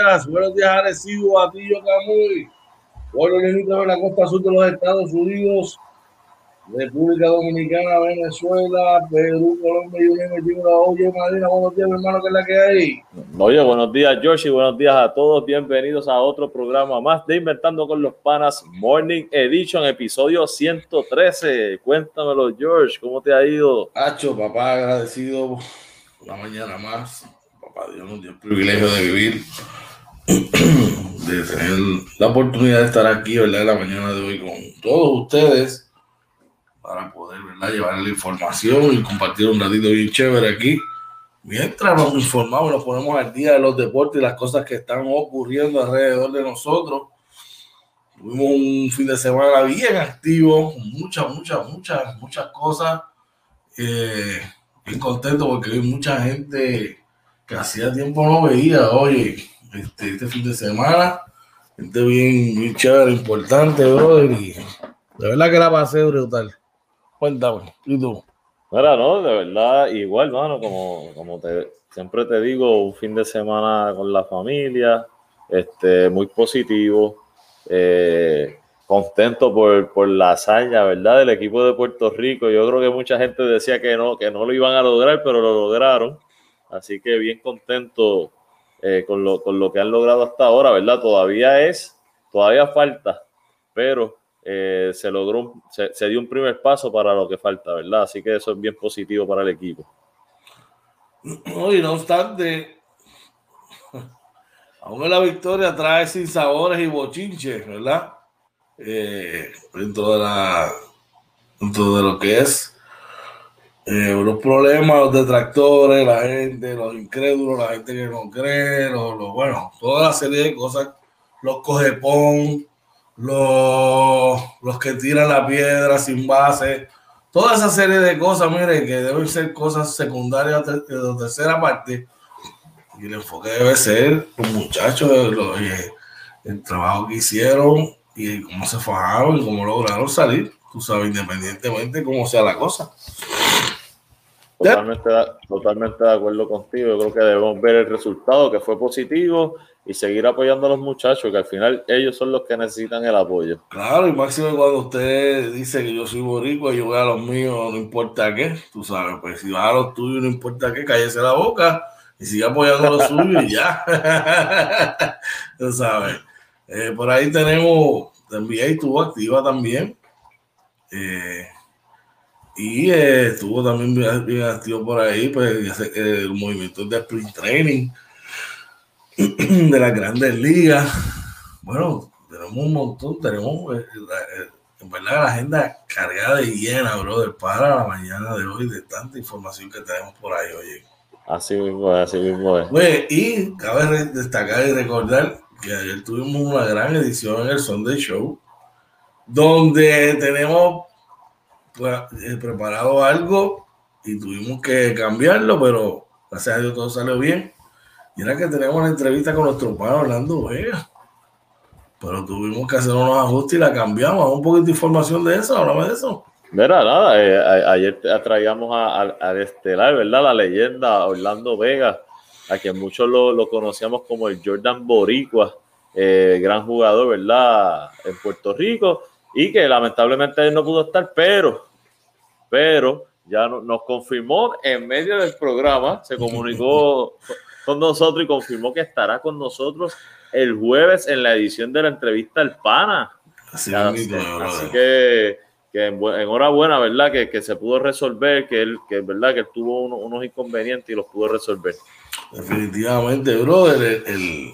días, buenos días, buenos días, Arecibo, Atillo, Camuy, buenos días de la costa sur de los Estados Unidos, República Dominicana, Venezuela, Perú, Colombia y Venezuela. Oye, Madina, buenos días, mi hermano, ¿qué es la que hay? Oye, buenos días, George, y buenos días a todos. Bienvenidos a otro programa más de Inventando con los Panas Morning Edition, episodio 113. Cuéntamelo, George, ¿cómo te ha ido? Hacho, papá, agradecido una mañana más. Papá Dios nos dio el privilegio de vivir, de tener la oportunidad de estar aquí, ¿verdad? La mañana de hoy con todos ustedes para poder ¿verdad? llevar la información y compartir un ratito bien chévere aquí. Mientras nos informamos, nos ponemos al día de los deportes y las cosas que están ocurriendo alrededor de nosotros. Tuvimos un fin de semana bien activo, muchas, muchas, muchas, muchas cosas. Eh, bien contento porque vi mucha gente que hacía tiempo no veía. Oye, este, este fin de semana, gente bien, bien chévere, importante, brother. Y de verdad que la pasé brutal. Cuéntame, ¿y tú? Mira, no, de verdad, igual, mano, como, como te, siempre te digo, un fin de semana con la familia, este, muy positivo, eh, contento por, por, la hazaña, ¿verdad? Del equipo de Puerto Rico. Yo creo que mucha gente decía que no, que no lo iban a lograr, pero lo lograron. Así que bien contento eh, con, lo, con lo que han logrado hasta ahora, ¿verdad? Todavía es, todavía falta, pero eh, se logró, se, se, dio un primer paso para lo que falta, ¿verdad? Así que eso es bien positivo para el equipo. y no obstante, aún la victoria trae sin sabores y bochinches, ¿verdad? Eh, dentro de la dentro de lo que es eh, los problemas, los detractores, la gente, los incrédulos, la gente que no cree, los, bueno, toda la serie de cosas, los cogepón, los, los que tiran la piedra sin base, toda esa serie de cosas, mire, que deben ser cosas secundarias de, de tercera parte. Y el enfoque debe ser los muchachos, los, el trabajo que hicieron y cómo se fajaron y cómo lograron salir, tú sabes, independientemente cómo sea la cosa. Totalmente, totalmente de acuerdo contigo. Yo creo que debemos ver el resultado que fue positivo y seguir apoyando a los muchachos, que al final ellos son los que necesitan el apoyo. Claro, y máximo cuando usted dice que yo soy boricua y yo voy a los míos, no importa qué, tú sabes, pues si vas a los tuyos, no importa qué, cállese la boca y sigue apoyando a los suyos y ya. tú sabes. Eh, por ahí tenemos, NBA estuvo activa también. Eh, y eh, estuvo también bien, bien, activo por ahí, pues el movimiento de sprint training de las grandes ligas. Bueno, tenemos un montón, tenemos eh, en verdad la agenda cargada y llena, brother, para la mañana de hoy de tanta información que tenemos por ahí, oye. Así mismo es, así mismo es. Y cabe destacar y recordar que ayer tuvimos una gran edición en el Sunday Show, donde tenemos preparado algo y tuvimos que cambiarlo, pero gracias a Dios todo salió bien. Y era que tenemos una entrevista con nuestro padre Orlando Vega. Pero tuvimos que hacer unos ajustes y la cambiamos. Un poquito de información de eso, háblame de eso. Mira, nada, eh, a, ayer traíamos al estelar, ¿verdad? La leyenda Orlando Vega, a quien muchos lo, lo conocíamos como el Jordan Boricua, eh, gran jugador, ¿verdad? En Puerto Rico, y que lamentablemente él no pudo estar, pero, pero ya no, nos confirmó en medio del programa, se comunicó con nosotros y confirmó que estará con nosotros el jueves en la edición de la entrevista al Pana. Así, así, así que, que enhorabuena, ¿verdad? Que, que, se pudo resolver, que él, que verdad que él tuvo uno, unos inconvenientes y los pudo resolver. Definitivamente, brother, el, el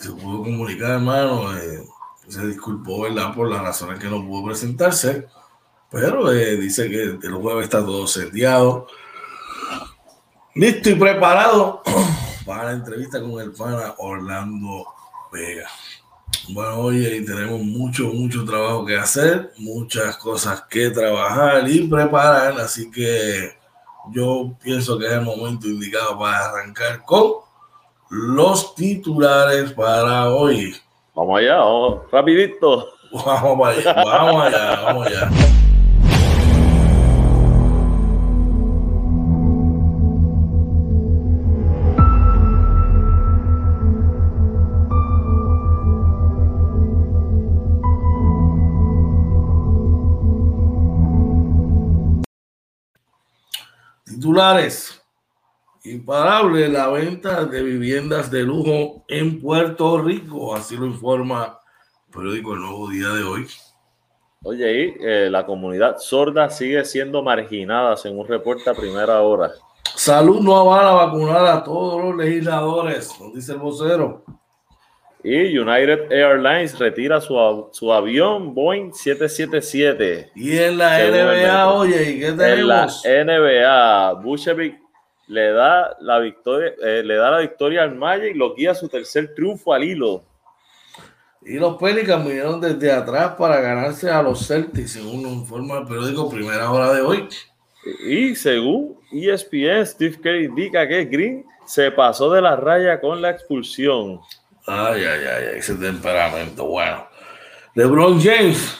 se pudo comunicar, hermano, eh, se disculpó, ¿verdad? Por las razones que no pudo presentarse, pero eh, dice que el jueves está todo seteado listo y preparado para la entrevista con el pana Orlando Vega. Bueno, oye, tenemos mucho, mucho trabajo que hacer, muchas cosas que trabajar y preparar, así que yo pienso que es el momento indicado para arrancar con los titulares para hoy. Vamos allá, vamos, rapidito. Vamos allá, vamos allá, vamos allá. Titulares. Imparable la venta de viviendas de lujo en Puerto Rico, así lo informa el periódico El Nuevo Día de hoy. Oye, y eh, la comunidad sorda sigue siendo marginada, según reporta a primera hora. Salud no avala vacunar a todos los legisladores, nos dice el vocero. Y United Airlines retira su, su avión Boeing 777. Y en la NBA, oye, ¿y qué tenemos? En la NBA, Bushevik le da la victoria, eh, le da la victoria al Magic, lo guía su tercer triunfo al hilo. Y los Pelicans vinieron desde atrás para ganarse a los Celtics, según informa el periódico Primera Hora de hoy. Y según ESPN, Steve Kerr indica que Green se pasó de la raya con la expulsión. Ay, ay, ay, ese temperamento. Bueno, LeBron James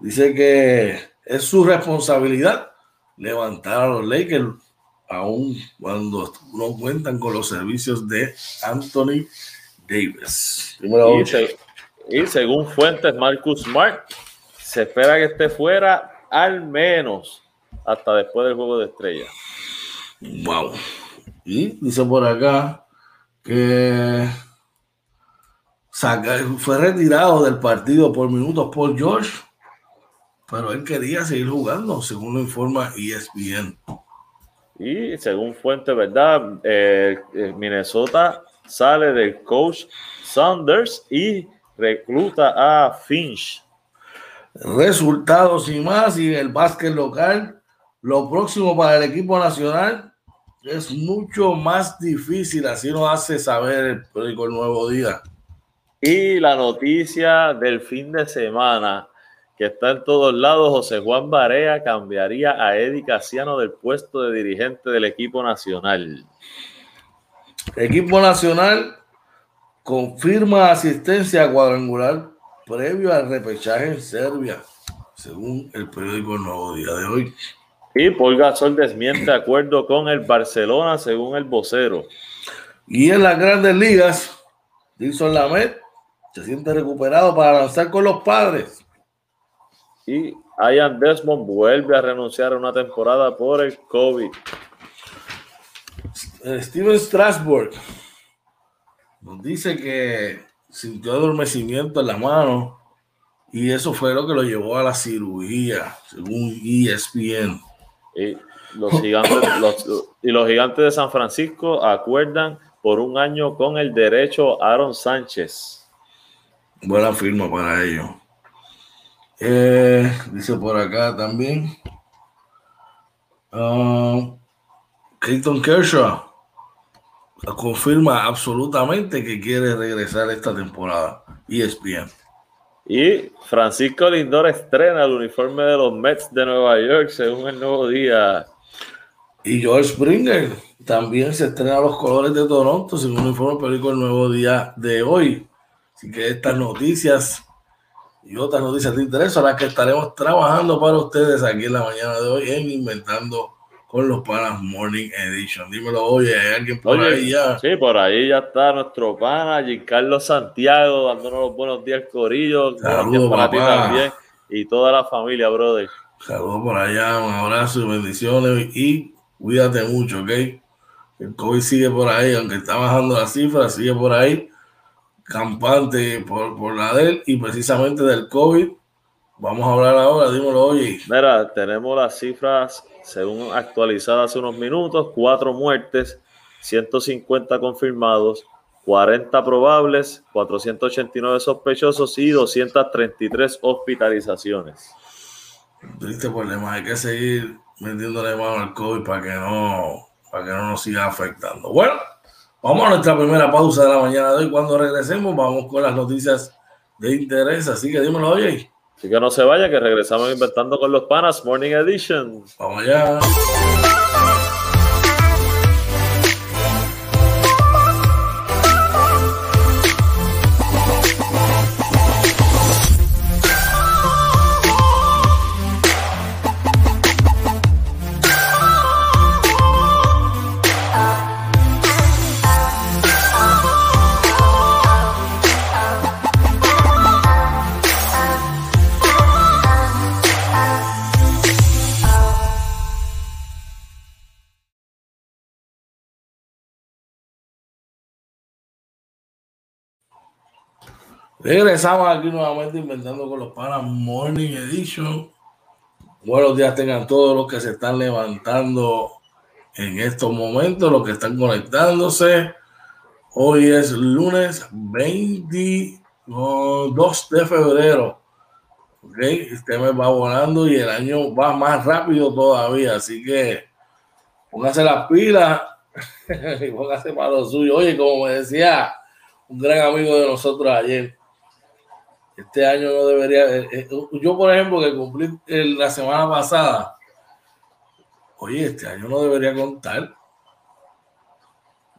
dice que es su responsabilidad levantar a los Lakers, aun cuando no cuentan con los servicios de Anthony Davis. Y, se, y, según fuentes Marcus Smart, se espera que esté fuera al menos hasta después del juego de estrella. Wow. Y dice por acá que saca, fue retirado del partido por minutos por George, pero él quería seguir jugando, según lo informa ESPN. Y según fuente, ¿verdad? Eh, eh, Minnesota sale del coach Sanders y recluta a Finch. Resultados y más, y el básquet local, lo próximo para el equipo nacional es mucho más difícil, así nos hace saber el El Nuevo Día. Y la noticia del fin de semana, que está en todos lados, José Juan Barea cambiaría a Eddie Casiano del puesto de dirigente del equipo nacional. equipo nacional confirma asistencia cuadrangular previo al repechaje en Serbia, según el periódico Nuevo Día de hoy. Y Paul Gasol desmiente acuerdo con el Barcelona, según el vocero. Y en las grandes ligas, Dilson Lamet se siente recuperado para lanzar con los padres. Y Ian Desmond vuelve a renunciar a una temporada por el COVID. Eh, Steven Strasburg nos dice que sintió adormecimiento en la mano y eso fue lo que lo llevó a la cirugía, según ESPN. Y los gigantes, los, y los gigantes de San Francisco acuerdan por un año con el derecho Aaron Sánchez. Buena firma para ellos. Eh, dice por acá también. Uh, Clayton Kershaw confirma absolutamente que quiere regresar esta temporada. ESPN. Y Francisco Lindor estrena el uniforme de los Mets de Nueva York según el nuevo día. Y George Springer también se estrena los colores de Toronto según el informe periódico el nuevo día de hoy. Así que estas noticias y otras noticias te interesan, las que estaremos trabajando para ustedes aquí en la mañana de hoy en Inventando con los Panas Morning Edition. Dímelo, oye, ¿hay alguien por ahí ya? Sí, por ahí ya está nuestro pana, Giancarlo Santiago, dándonos los buenos días, Corillo. Saludos para ti también y toda la familia, brother. Saludos por allá, un abrazo y bendiciones y cuídate mucho, ¿ok? El COVID sigue por ahí, aunque está bajando la cifra, sigue por ahí campante por, por la de él y precisamente del COVID. Vamos a hablar ahora, dímelo, oye. Mira, tenemos las cifras según actualizadas hace unos minutos, cuatro muertes, 150 confirmados, 40 probables, 489 sospechosos y 233 hospitalizaciones. Triste problema, hay que seguir metiéndole mano al COVID para que no, para que no nos siga afectando. Bueno. Vamos a nuestra primera pausa de la mañana de hoy. Cuando regresemos, vamos con las noticias de interés. Así que dímelo, oye. Así que no se vaya, que regresamos inventando con los panas, Morning Edition. Vamos allá. Regresamos aquí nuevamente inventando con los panas Morning Edition. Buenos días tengan todos los que se están levantando en estos momentos, los que están conectándose. Hoy es lunes 22 de febrero. Ok, este mes va volando y el año va más rápido todavía. Así que póngase las pilas y póngase para lo suyo. Oye, como me decía un gran amigo de nosotros ayer, este año no debería. Eh, eh, yo, por ejemplo, que cumplí la semana pasada, oye, este año no debería contar.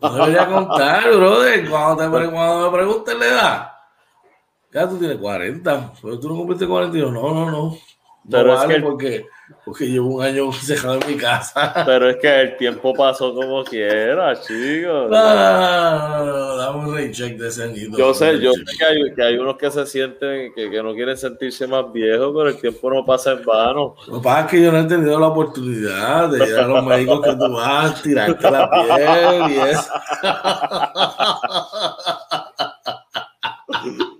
No debería contar, brother. Cuando, te, cuando me pregunten la edad, ya tú tienes 40, pero tú no cumpliste 42. No, no, no. Pero es que porque porque llevo un año cerrado en mi casa. Pero es que el tiempo pasó como quiera, chicos. No, dame un recheck de ese añito. Yo sé, yo sé que hay, que hay, unos que se sienten, que, que, no quieren sentirse más viejos, pero el tiempo no pasa en vano. Lo que pasa es que yo no he tenido la oportunidad de ir a los médicos que tú vas, tirarte la piel y eso.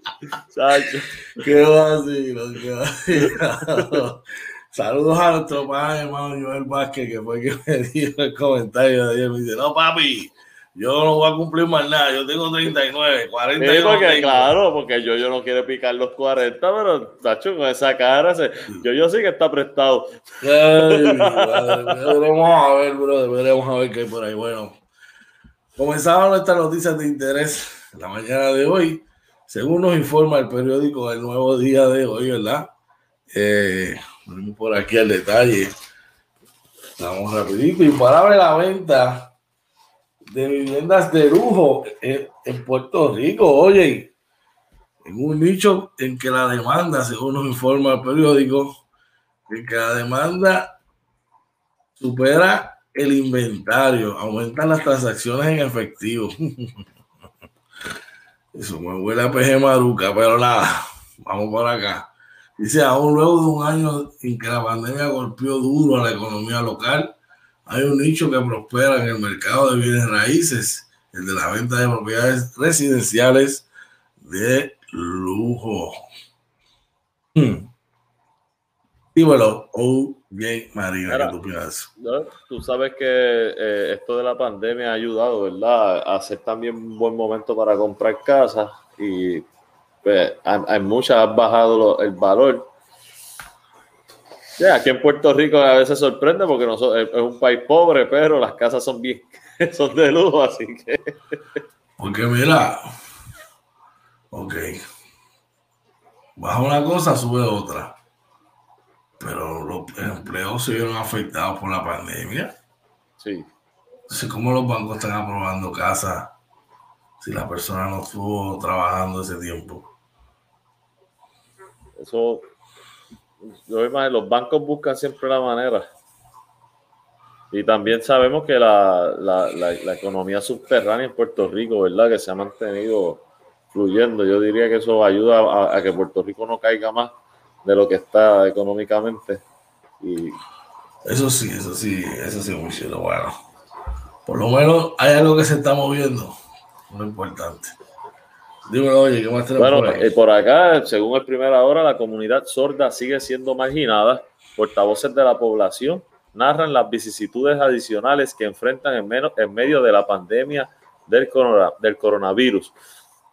Qué vacilo, qué vacilo. Saludos a nuestro padre, hermano Joel Vázquez, que fue el que me dijo el comentario de ayer. Me dice, no, papi, yo no voy a cumplir más nada. Yo tengo 39, 40 sí, porque, Claro, porque yo, yo no quiero picar los 40, pero Tacho, con esa cara, yo, yo sí que está prestado. veremos a ver, bro, veremos a ver qué hay por ahí. Bueno, comenzamos nuestras noticias de interés la mañana de hoy. Según nos informa el periódico El Nuevo Día de hoy, ¿verdad? Eh, por aquí al detalle. Vamos rapidito. Imparable la venta de viviendas de lujo en, Puerto Rico. Oye, en un nicho en que la demanda, según nos informa el periódico, en que la demanda supera el inventario, aumentan las transacciones en efectivo. Eso me huele a PG Maruca, pero nada, vamos por acá. Dice, aún luego de un año en que la pandemia golpeó duro a la economía local, hay un nicho que prospera en el mercado de bienes raíces, el de la venta de propiedades residenciales de lujo. Hmm. Dímelo, oh, bien, María, ¿qué tú? Tú sabes que eh, esto de la pandemia ha ayudado, ¿verdad? A hacer también un buen momento para comprar casas y pues, hay, muchas, han bajado el valor. aquí en Puerto Rico a veces sorprende porque es un país pobre, pero las casas son bien, son de lujo, así que. Porque mira, ok, baja una cosa, sube otra. Pero los empleos se vieron afectados por la pandemia. Sí. Entonces, ¿cómo los bancos están aprobando casas si la persona no estuvo trabajando ese tiempo? Eso, los bancos buscan siempre la manera. Y también sabemos que la, economía subterránea en Puerto Rico, ¿verdad? Que se ha mantenido fluyendo. Yo diría que eso ayuda a, que Puerto Rico no caiga más de lo que está económicamente. Y... Eso sí, eso sí, eso sí, muy chido. Bueno, por lo menos hay algo que se está moviendo, muy importante. Dímelo, oye, ¿qué más tenemos bueno, por, eh, por acá, según el primera hora, la comunidad sorda sigue siendo marginada. Portavoces de la población narran las vicisitudes adicionales que enfrentan en, menos, en medio de la pandemia del, del coronavirus.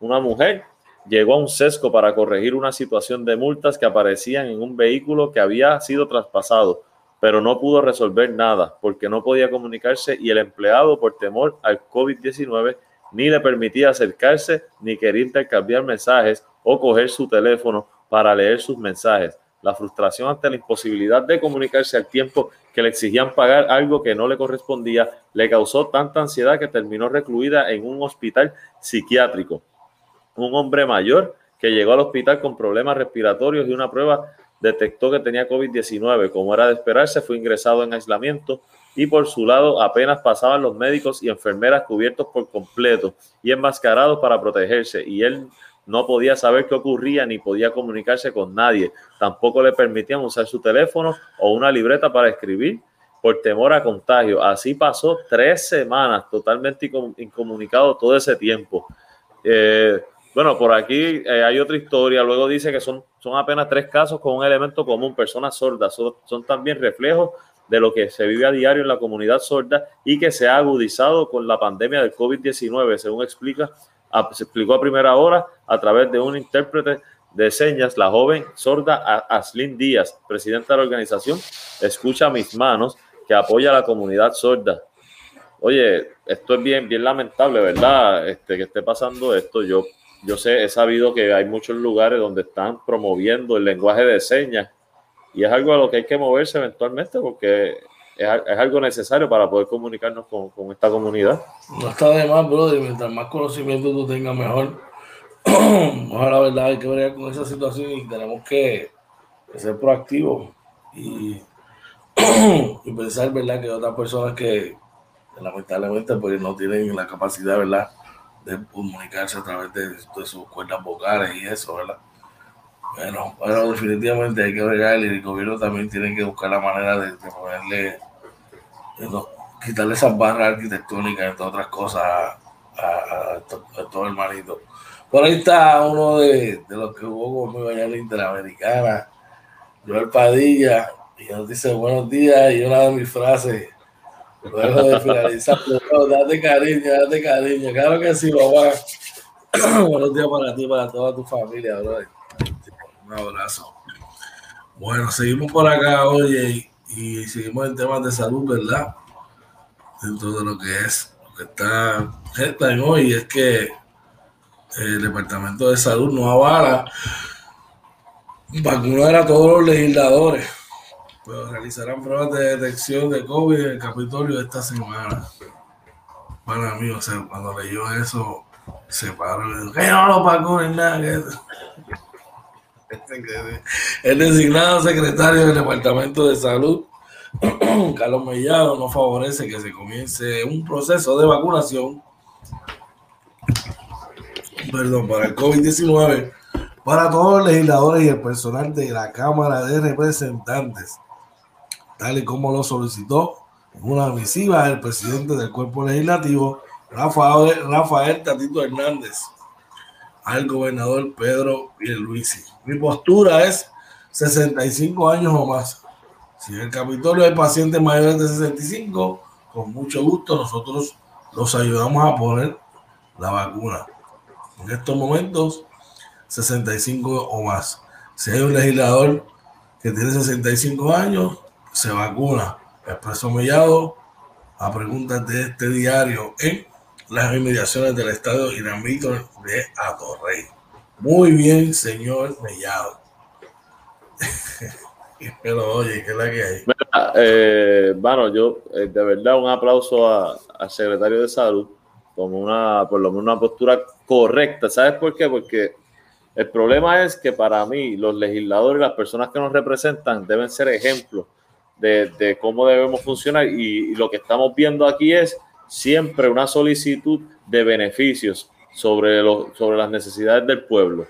Una mujer llegó a un sesco para corregir una situación de multas que aparecían en un vehículo que había sido traspasado, pero no pudo resolver nada porque no podía comunicarse y el empleado, por temor al COVID-19, ni le permitía acercarse ni quería intercambiar mensajes o coger su teléfono para leer sus mensajes. La frustración ante la imposibilidad de comunicarse al tiempo que le exigían pagar algo que no le correspondía le causó tanta ansiedad que terminó recluida en un hospital psiquiátrico. Un hombre mayor que llegó al hospital con problemas respiratorios y una prueba detectó que tenía COVID-19. Como era de esperarse, fue ingresado en aislamiento y por su lado apenas pasaban los médicos y enfermeras cubiertos por completo y enmascarados para protegerse y él no podía saber qué ocurría ni podía comunicarse con nadie. Tampoco le permitían usar su teléfono o una libreta para escribir por temor a contagio. Así pasó tres semanas totalmente incomunicado todo ese tiempo. Eh, Bueno, por aquí eh, hay otra historia. Luego dice que son, son apenas tres casos con un elemento común, personas sordas. Son, también reflejos de lo que se vive a diario en la comunidad sorda y que se ha agudizado con la pandemia del COVID-19, según explica, se explicó a primera hora a través de un intérprete de señas, la joven sorda Aslin Díaz, presidenta de la organización Escucha Mis Manos, que apoya a la comunidad sorda. Oye, esto es bien, bien lamentable, ¿verdad? Este, que esté pasando esto. Yo yo sé, he sabido que hay muchos lugares donde están promoviendo el lenguaje de señas y es algo a lo que hay que moverse eventualmente porque es, algo necesario para poder comunicarnos con, esta comunidad. No está de más, brother. Mientras más conocimiento tú tengas, mejor. Ojalá, la verdad, hay que ver con esa situación y tenemos que, ser proactivos y, y, pensar, ¿verdad?, que otras personas que, lamentablemente pues no tienen la capacidad, ¿verdad?, de comunicarse a través de, sus cuerdas vocales y eso, ¿verdad? Bueno, bueno, definitivamente hay que ver y el gobierno también tiene que buscar la manera de, ponerle, quitarle esas barras arquitectónicas, entre otras cosas, a, todo el marito. Por ahí está uno de, los que jugó conmigo allá en Interamericana, Joel Padilla, y nos dice buenos días, y una de mis frases Luego de finalizar, date cariño, date cariño. Claro que sí, papá. Buenos días para ti, para toda tu familia, bro. Un abrazo. Bueno, seguimos por acá, oye, y, seguimos en temas de salud, ¿verdad? Dentro de lo que es, lo que está en hoy, es que el Departamento de Salud no avala vacunar a todos los legisladores pues realizarán pruebas de detección de COVID en el Capitolio esta semana. Para mí, o sea, cuando leyó eso, se paró y dijo, que no lo pagó ni nada. El designado secretario del Departamento de Salud, Carlos Mellado, no favorece que se comience un proceso de vacunación perdón, para el COVID-19 para todos los legisladores y el personal de la Cámara de Representantes tal y como lo solicitó en una misiva el presidente del cuerpo legislativo, Rafael, Rafael Tatito Hernández, al gobernador Pedro Pierluisi. Mi postura es 65 años o más. Si en el Capitolio hay pacientes mayores de 65, con mucho gusto nosotros los ayudamos a poner la vacuna. En estos momentos, 65 o más. Si hay un legislador que tiene 65 años, se vacuna. Expreso Mellado a preguntas de este diario en las inmediaciones del estadio Iramito de Atorrey. Muy bien, señor Mellado. Pero oye, ¿qué es la que hay? Eh, bueno, yo eh, de verdad un aplauso al secretario de salud como una, por lo menos una postura correcta. ¿Sabes por qué? Porque el problema es que para mí los legisladores, las personas que nos representan deben ser ejemplos de, cómo debemos funcionar y, lo que estamos viendo aquí es siempre una solicitud de beneficios sobre, sobre las necesidades del pueblo.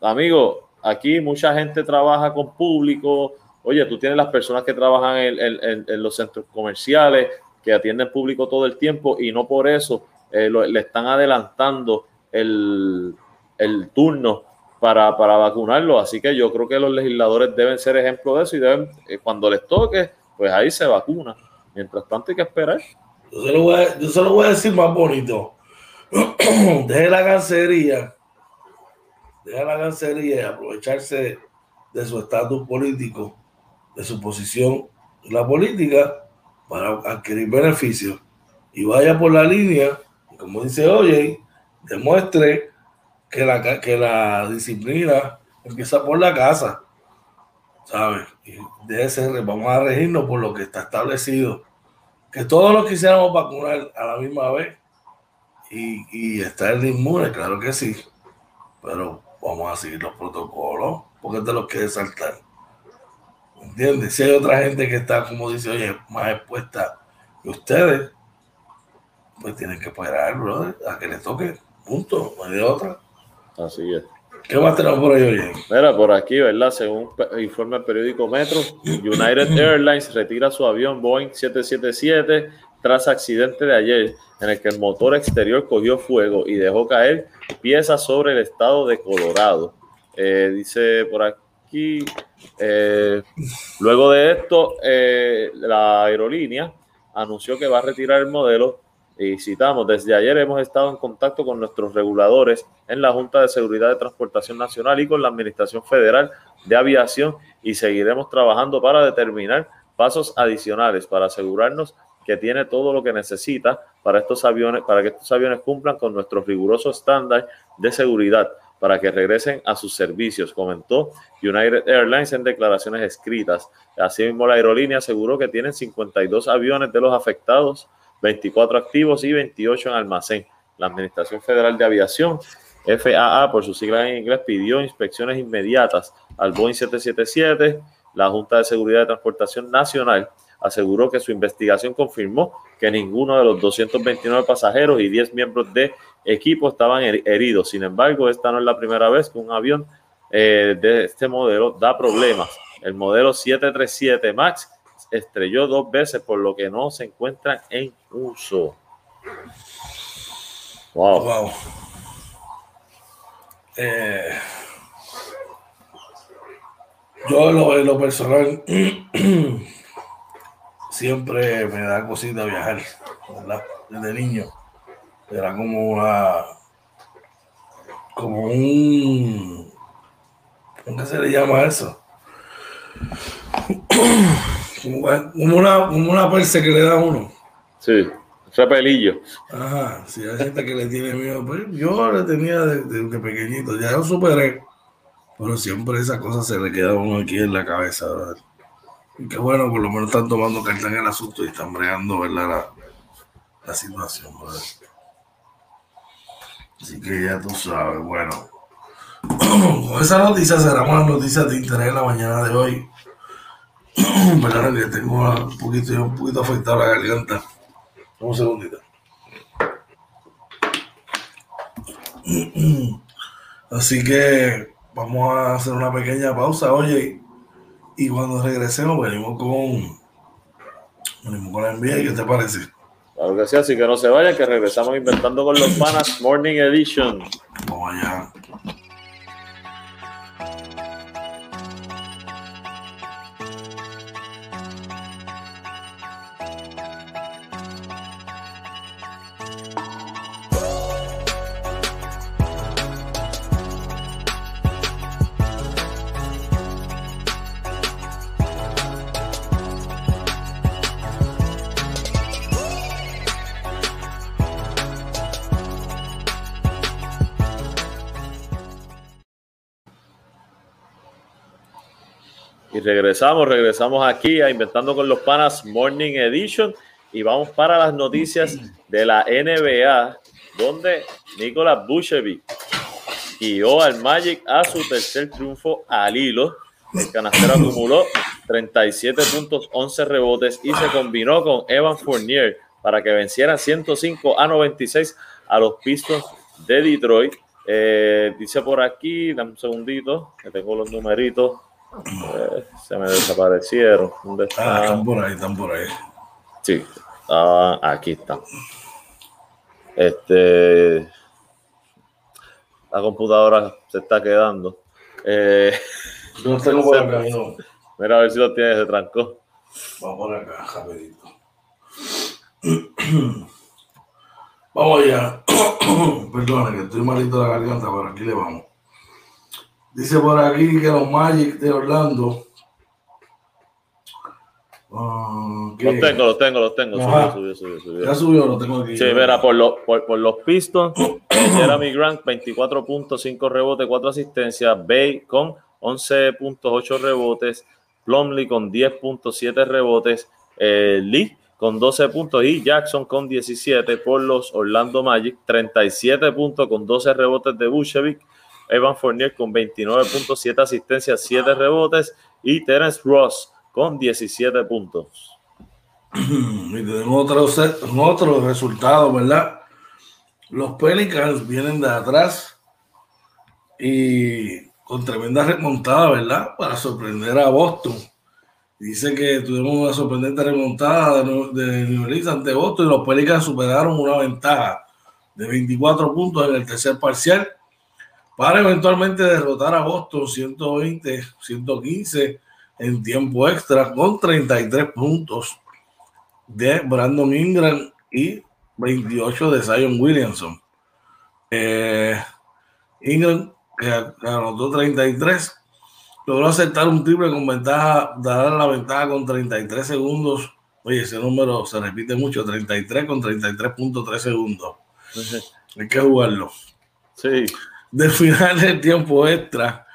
Amigo, aquí mucha gente trabaja con público. Oye, tú tienes las personas que trabajan en, los centros comerciales, que atienden público todo el tiempo y no por eso eh, le están adelantando el, el turno para, para vacunarlo. Así que yo creo que los legisladores deben ser ejemplo de eso y deben, eh, cuando les toque, pues ahí se vacuna. Mientras tanto hay que esperar. Yo se lo voy a, yo se lo voy a decir más bonito. deje la cancería, deje la cancería y aprovecharse de su estatus político, de su posición en la política para adquirir beneficios. Y vaya por la línea, como dice Oye, demuestre que la, que la disciplina empieza por la casa, ¿sabes? Y debe ser, vamos a regirnos por lo que está establecido. Que todos los quisiéramos vacunar a la misma vez y, y estar inmune, claro que sí, pero vamos a seguir los protocolos porque te los quieres saltar. ¿Entiendes? Si hay otra gente que está, como dice, oye, más expuesta que ustedes, pues tienen que esperar, brother, a que les toque. Punto, no hay de otra. Así es. ¿Qué más tenemos por ahí, oye? Mira, por aquí, ¿verdad? Según informe el periódico Metro, United Airlines retira su avión Boeing 777 tras accidente de ayer en el que el motor exterior cogió fuego y dejó caer piezas sobre el estado de Colorado. Eh, dice por aquí, eh, luego de esto, eh, la aerolínea anunció que va a retirar el modelo y citamos, desde ayer hemos estado en contacto con nuestros reguladores en la Junta de Seguridad de Transportación Nacional y con la Administración Federal de Aviación y seguiremos trabajando para determinar pasos adicionales para asegurarnos que tiene todo lo que necesita para estos aviones, para que estos aviones cumplan con nuestros rigurosos estándares de seguridad para que regresen a sus servicios, comentó United Airlines en declaraciones escritas. Asimismo, la aerolínea aseguró que tienen 52 aviones de los afectados, 24 activos y 28 en almacén. La Administración Federal de Aviación, FAA por su sigla en inglés, pidió inspecciones inmediatas al Boeing 777. La Junta de Seguridad de Transportación Nacional aseguró que su investigación confirmó que ninguno de los 229 pasajeros y 10 miembros de equipo estaban heridos. Sin embargo, esta no es la primera vez que un avión eh, de este modelo da problemas. El modelo 737 MAX estrelló dos veces, por lo que no se encuentra en uso. Wow. wow. Eh, yo lo, en lo personal siempre me da cosita viajar, ¿verdad? Desde niño. Era como una. como un. ¿Cómo se le llama eso? Como una, como una perse que le da a uno. Sí, repelillo. Ajá, si hay gente que le tiene miedo. Pues yo le tenía desde pequeñito, ya yo superé. Pero siempre esa cosa se le queda a uno aquí en la cabeza, ¿verdad? Y qué bueno, por lo menos están tomando carta en el asunto y están bregando, ¿verdad? La, la situación, ¿verdad? Así que ya tú sabes, bueno. Con esa noticia cerramos las noticias de interés en la mañana de hoy. Perdón que tengo un poquito, un poquito afectado la garganta. Un segundito. Así que vamos a hacer una pequeña pausa, oye, y cuando regresemos venimos con, venimos con la envía. ¿Qué te parece? Claro que sí, así que no se vayan, que regresamos inventando con los panas Morning Edition. Vamos allá. Regresamos, regresamos aquí a Inventando con los Panas Morning Edition y vamos para las noticias de la NBA, donde Nicolás Buchevic guió al Magic a su tercer triunfo al hilo. El canastero acumuló 37 puntos, 11 rebotes y se combinó con Evan Fournier para que venciera 105 a 96 a los Pistons de Detroit. Eh, dice por aquí, dame un segundito, que tengo los numeritos se me desaparecieron. ¿Dónde ah, están? por ahí, están por ahí. Sí, ah, aquí están. Este. La computadora se está quedando. Eh, Yo tengo por acá, Mira a ver si lo tienes, se trancó. Vamos por acá, rapidito. Vamos allá. Perdona que estoy malito de la garganta, pero aquí le vamos. Dice por aquí que los Magic de Orlando. Uh, los tengo, los tengo, los tengo. Subió, subió, subió, Ya subió, lo tengo aquí. Sí, mira, por, los, por, por los Pistons, Jeremy Grant, 24.5 rebotes, 4 asistencias. Bay con 11.8 rebotes. Plumley con 10.7 rebotes. Eh, Lee con 12 puntos y Jackson con 17 por los Orlando Magic, 37 puntos con 12 rebotes de Bushevik, Evan Fournier con 29.7 asistencias, 7 rebotes y Terence Ross con 17 puntos. Y tenemos otro, resultado, ¿verdad? Los Pelicans vienen de atrás y con tremenda remontada, ¿verdad? Para sorprender a Boston Dice que tuvimos una sorprendente remontada de, New ante Boston y los Pelicans superaron una ventaja de 24 puntos en el tercer parcial para eventualmente derrotar a Boston 120-115 en tiempo extra con 33 puntos de Brandon Ingram y 28 de Zion Williamson. Eh, Ingram que anotó 33 logró aceptar un triple con ventaja, dar la ventaja con 33 segundos. Oye, ese número se repite mucho, 33 con 33.3 segundos. Hay que jugarlo. Sí. Del final del tiempo extra,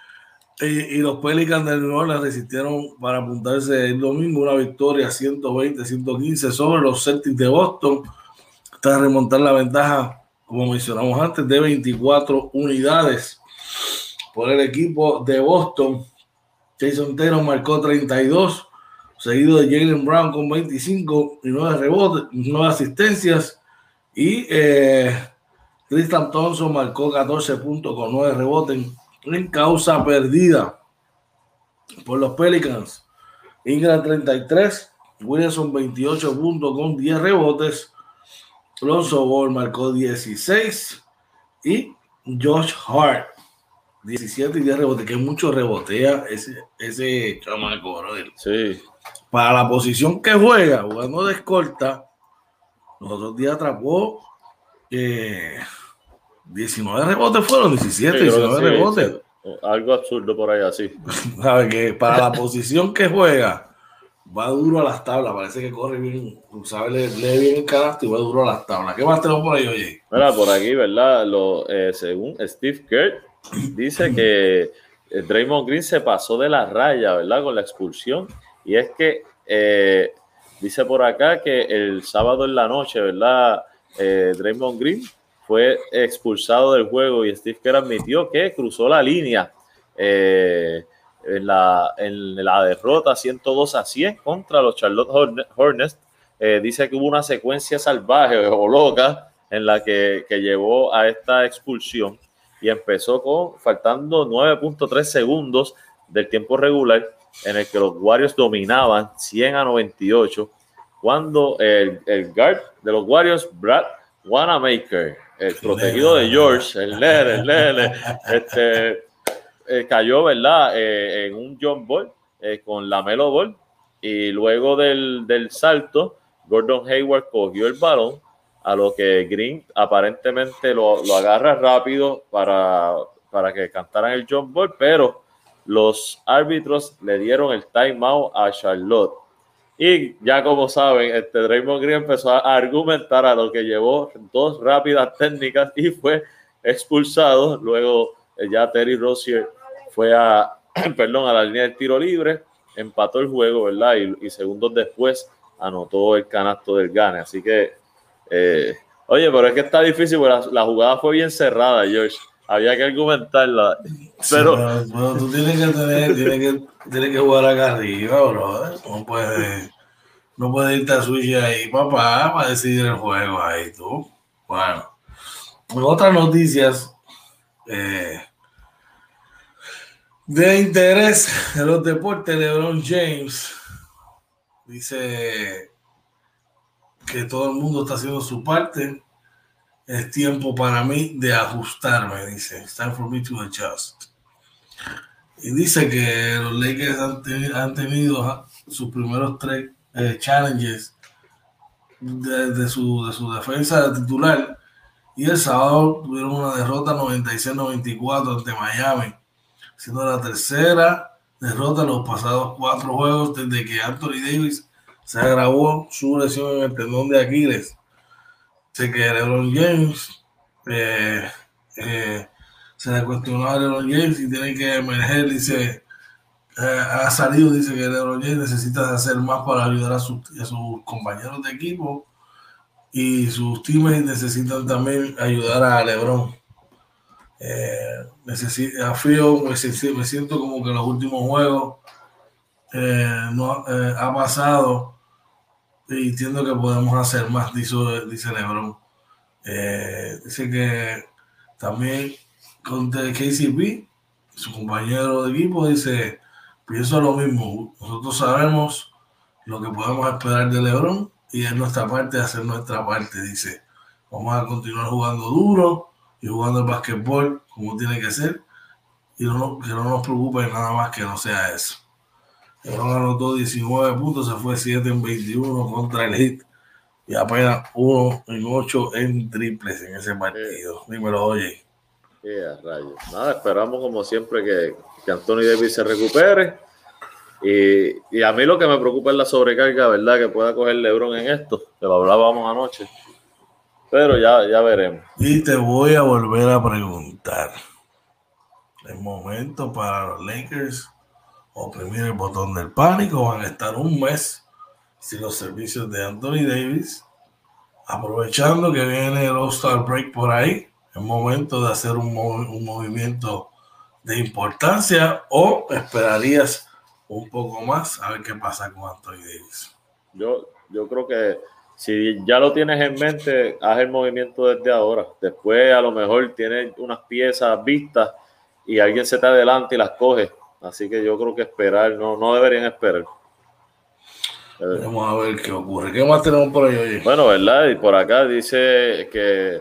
y, los Pelicans de New Orleans resistieron para apuntarse el domingo una victoria 120-115 sobre los Celtics de Boston, hasta remontar la ventaja, como mencionamos antes, de 24 unidades por el equipo de Boston. Jason Taylor marcó 32, seguido de Jalen Brown con 25 y 9 rebotes, 9 asistencias. Y eh, Tristan Thompson marcó 14 puntos con 9 rebotes en causa perdida por los Pelicans. Ingram 33, Williamson 28 puntos con 10 rebotes. Lonzo Ball marcó 16 y Josh Hart 17 y 10 rebotes, que mucho rebotea ese, ese chamaco, Sí. Para la posición que juega, jugando de escolta, los otros días atrapó eh, 19 rebotes fueron, 17, 19 rebotes. Algo absurdo por ahí así. ¿Sabe que para la posición que juega, va duro a las tablas, parece que corre bien, sabe, lee, bien el canasto y va duro a las tablas. ¿Qué más tenemos por ahí, oye? Mira, por aquí, ¿verdad? Lo, eh, según Steve Kerr, dice que eh, Draymond Green se pasó de la raya, ¿verdad? Con la expulsión. Y es que eh, dice por acá que el sábado en la noche, ¿verdad? Draymond Green fue expulsado del juego y Steve Kerr admitió que cruzó la línea en, la, en la derrota 102 a 100 contra los Charlotte Hornets. dice que hubo una secuencia salvaje o loca en la que, llevó a esta expulsión y empezó con faltando 9.3 segundos del tiempo regular en el que los Warriors dominaban 100 a 98 cuando el guard de los Warriors, Brad Wanamaker, el protegido de George, el Lele, el Lele, este, eh, cayó, ¿verdad? Eh, en un John Ball eh, con la Melo Ball y luego del, del salto, Gordon Hayward cogió el balón a lo que Green aparentemente lo, lo agarra rápido para, para que cantaran el John Ball, pero los árbitros le dieron el timeout a Charlotte. Y ya como saben, este Draymond Green empezó a argumentar a lo que llevó dos rápidas técnicas y fue expulsado. Luego eh, ya Terry Rozier fue a, perdón, a la línea del tiro libre, empató el juego, ¿verdad? Y, segundos después anotó el canasto del Gane. Así que eh, oye, pero es que está difícil porque la, jugada fue bien cerrada, George. Había que argumentarla. Pero, tú tienes que tener, tienes que, tienes que jugar acá arriba, bro. No puedes, no puedes irte a switch ahí, papá, para decidir el juego ahí, tú. Bueno, en otras noticias eh, de interés en los deportes, LeBron James dice que todo el mundo está haciendo su parte. Es tiempo para mí de ajustarme, dice. It's time for me to adjust. Y dice que los Lakers han, tenido sus primeros tres eh, challenges de, su, de su defensa titular. Y el sábado tuvieron una derrota 96-94 ante Miami, siendo la tercera derrota en los pasados cuatro juegos desde que Anthony Davis se agravó su lesión en el tendón de Aquiles. Sé que LeBron James eh, eh, se le cuestionó a LeBron James y tiene que emerger. Dice, eh, ha salido, dice que LeBron James necesita hacer más para ayudar a, sus compañeros de equipo y sus teams necesitan también ayudar a LeBron. Eh, me, siento como que los últimos juegos no ha pasado entiendo que podemos hacer más, dice, dice Lebron. Eh, dice que también con KCP, su compañero de equipo, dice, Pienso lo mismo. Nosotros sabemos lo que podemos esperar de LeBron y es nuestra parte hacer nuestra parte. Dice, vamos a continuar jugando duro y jugando el basquetbol como tiene que ser y no, que no nos preocupe nada más que no sea eso. LeBron anotó 19 puntos, se fue 7 en 21 contra el Hit y apenas 1 en 8 en triples en ese partido. Dímelo, oye. Yeah, rayos. Nada, esperamos como siempre que, que Anthony Davis se recupere. Y, y, a mí lo que me preocupa es la sobrecarga, ¿verdad? Que pueda coger LeBron en esto, que lo hablábamos anoche. Pero ya, ya veremos. Y te voy a volver a preguntar. ¿Es momento para los Lakers oprimir el botón del pánico? Van a estar un mes sin los servicios de Anthony Davis. Aprovechando que viene el All-Star Break por ahí, es momento de hacer un, un movimiento de importancia o esperarías un poco más a ver qué pasa con Anthony Davis. Yo, yo creo que si ya lo tienes en mente, haz el movimiento desde ahora. Después a lo mejor tienes unas piezas vistas y alguien se te adelanta y las coge. Así que yo creo que esperar, no, no deberían esperar. Vamos a ver qué ocurre. ¿Qué más tenemos por ahí hoy? Bueno, ¿verdad? Y por acá dice que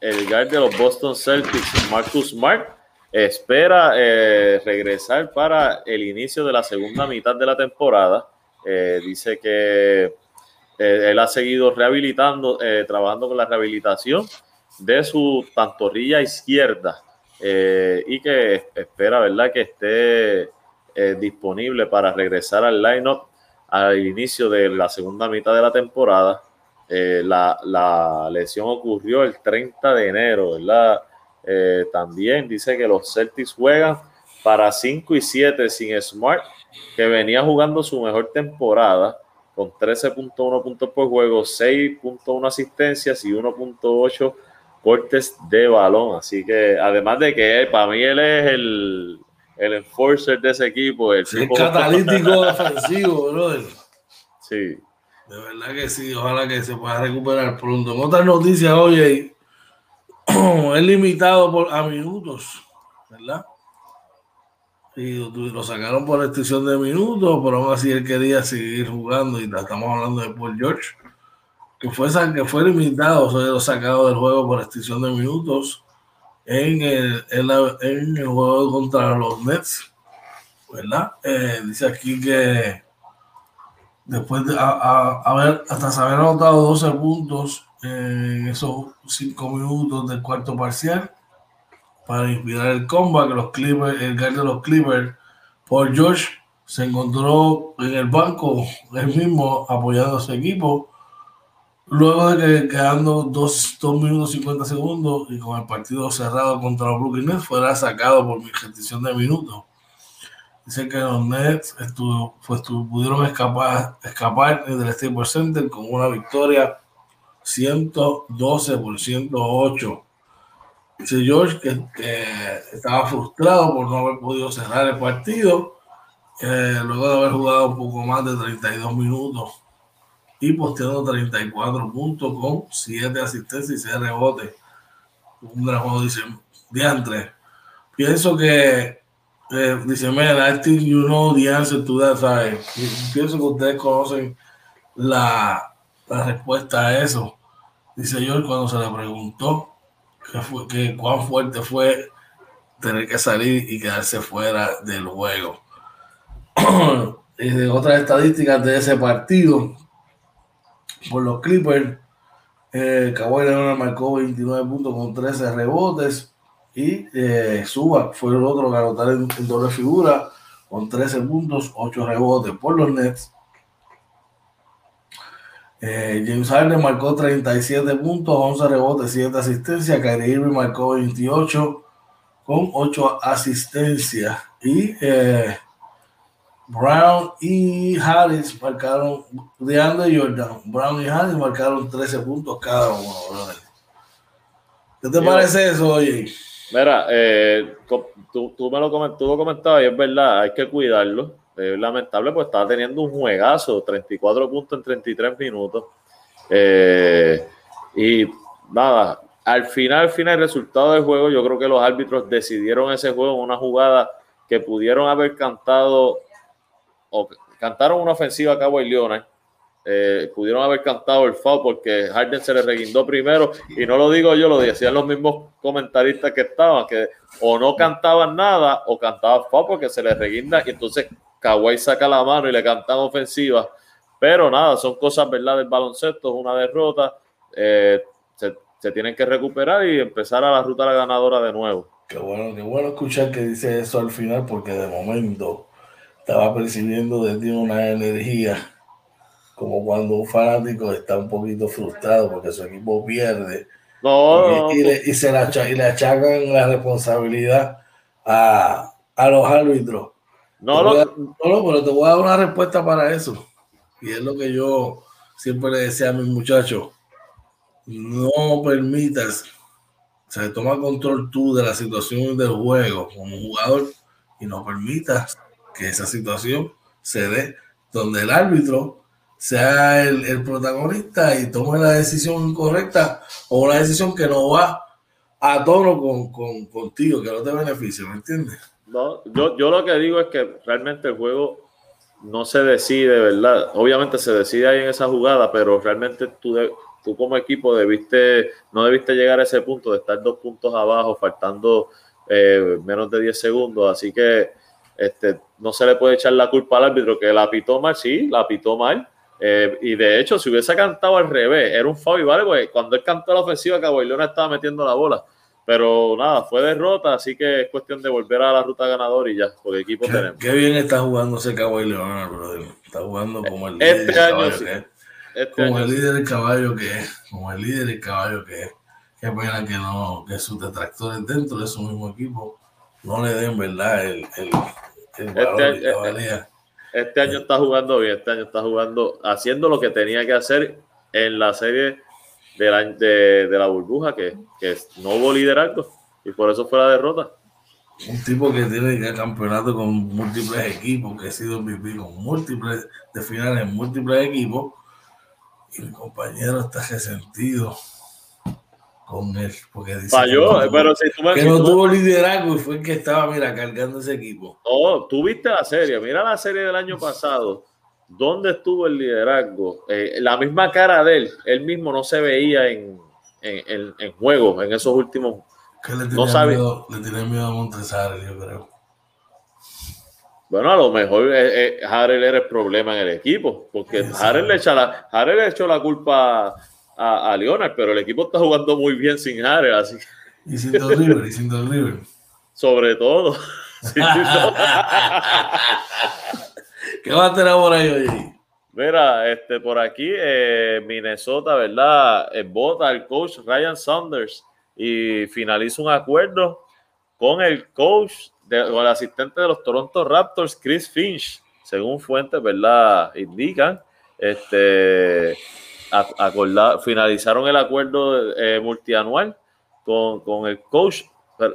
el guard de los Boston Celtics, Marcus Smart, espera eh, regresar para el inicio de la segunda mitad de la temporada. Eh, dice que eh, él ha seguido rehabilitando, trabajando con la rehabilitación de su pantorrilla izquierda y que espera, ¿verdad?, que esté disponible para regresar al lineup al inicio de la segunda mitad de la temporada. la, la, lesión ocurrió el 30 de enero, ¿verdad? Eh, también dice que los Celtics juegan para 5 y 7 sin Smart, que venía jugando su mejor temporada con 13.1 puntos por juego, 6.1 asistencias y 1.8 cortes de balón. Así que además de que para mí él es el, el enforcer de ese equipo. El, el catalítico defensivo, brother. Sí. De verdad que sí, ojalá que se pueda recuperar pronto. En otras noticias, oye, es limitado por, a minutos, ¿verdad? Y lo sacaron por restricción de minutos, pero aún así él quería seguir jugando y estamos hablando de Paul George, que fue, que fue limitado, o sea, sacado del juego por restricción de minutos en el, en, el juego contra los Nets, ¿verdad? Eh, dice aquí que después de haber, hasta se haber anotado 12 puntos en esos cinco minutos del cuarto parcial para inspirar el comeback. Los Clippers, el guard de los Clippers, Paul George, se encontró en el banco él mismo apoyando a su equipo. Luego de que quedando 2 minutos 50 segundos y con el partido cerrado contra los Brooklyn Nets, fuera sacado por mi restricción de minutos. Dice que los Nets estuvo, pues, pudieron escapar, escapar del Staples Center con una victoria 112 por 108. Dice George que, estaba frustrado por no haber podido cerrar el partido, eh, luego de haber jugado un poco más de 32 minutos y posteando 34 puntos con 7 asistencias y 6 rebotes. Un gran juego, dice, diantre. Pienso que, eh, dice, man, I think you know the answer to that, ¿sabes? Pienso que ustedes conocen la, la respuesta a eso. Dice George cuando se le preguntó que fue, que cuán fuerte fue tener que salir y quedarse fuera del juego. y de otras estadísticas de ese partido, por los Clippers, eh, Kawhi Leonard marcó 29 puntos con 13 rebotes y eh, Suba fue el otro que anotó en, en doble figura con 13 puntos, 8 rebotes por los Nets. Eh, James Harden marcó 37 puntos, 11 rebotes, 7 asistencias. Kyrie Irving marcó 28 con 8 asistencias. Y eh, Brown y Harris marcaron, de Jordan, Brown y Harris marcaron 13 puntos cada uno. ¿Qué te parece eso, oye? Mira, eh, tú, tú, me lo comentabas y es verdad, hay que cuidarlo lamentable, pues estaba teniendo un juegazo, 34 puntos en 33 minutos. Eh, y nada, al final, al final, el resultado del juego, yo creo que los árbitros decidieron ese juego en una jugada que pudieron haber cantado o cantaron una ofensiva a Cabo y eh, pudieron haber cantado el foul porque Harden se le reguindó primero y no lo digo yo, lo decían los mismos comentaristas que estaban, que o no cantaban nada o cantaban foul porque se le reguinda y entonces Kawhi saca la mano y le cantan ofensiva, pero nada, son cosas verdad del baloncesto, es una derrota, eh, se, se, tienen que recuperar y empezar a la ruta a la ganadora de nuevo. Qué bueno, qué bueno escuchar que dice eso al final porque de momento estaba percibiendo de ti una energía como cuando un fanático está un poquito frustrado porque su equipo pierde. No, y, le, y, se la, y le achacan la responsabilidad a, a los árbitros. No, no, no, pero te voy a dar una respuesta para eso. Y es lo que yo siempre le decía a mis muchachos. No permitas, o sea, toma control tú de la situación del juego como jugador y no permitas que esa situación se dé donde el árbitro sea el, el, protagonista y tome la decisión incorrecta o una decisión que no va a tono con, con, contigo, que no te beneficie, ¿me entiendes? No, yo, yo lo que digo es que realmente el juego no se decide, ¿verdad? Obviamente se decide ahí en esa jugada, pero realmente tú, de, tú como equipo debiste, no debiste llegar a ese punto de estar dos puntos abajo, faltando eh, menos de 10 segundos, así que este, no se le puede echar la culpa al árbitro que la pitó mal, sí, la pitó mal, eh, y de hecho, si hubiese cantado al revés, era un foul, ¿vale? Porque cuando él cantó la ofensiva, Cabo Leona estaba metiendo la bola. Pero nada, fue derrota, así que es cuestión de volver a la ruta ganadora y ya, porque equipo qué, tenemos. Qué bien está jugando ese Cabo Leona, brother. Está jugando como el este líder año, caballo sí. que es. Este Como año el líder del caballo que es. Como el líder del caballo que es. Qué pena que no, que sus detractores dentro de su mismo equipo no le den, ¿verdad? El, el, el este- valía. Este año está jugando bien, este año está jugando, haciendo lo que tenía que hacer en la serie de la, de, de la burbuja, que, que no hubo liderazgo y por eso fue la derrota. Un tipo que tiene ya campeonato con múltiples equipos, que ha sido MVP con múltiples de finales en múltiples equipos, y mi compañero está resentido con él, porque dice Falló, que no, pero si tú me que si no tú- tuvo liderazgo y fue el que estaba, mira, cargando ese equipo. No, tú viste la serie, mira la serie del año pasado. ¿Dónde estuvo el liderazgo? Eh, la misma cara de él, él mismo no se veía en, en, en, en juego en esos últimos. Que le No sabe. miedo, le tenía miedo a yo creo. Bueno, a lo mejor eh, eh, Harrell era el problema en el equipo, porque Harrell le, echa la, Harrell le echó la culpa a, a Leonard, pero el equipo está jugando muy bien sin Harrell, así que Y sin Don River, y sin Don River. sobre todo. ¿Qué va a tener por ahí, oye? Mira, este, por aquí, eh, Minnesota, ¿verdad? Eh, vota al coach Ryan Saunders y finaliza un acuerdo con el coach, de, con el asistente de los Toronto Raptors, Chris Finch, según fuentes, ¿verdad? Indican. Este, a- acordar- finalizaron el acuerdo eh, multianual con, con el coach.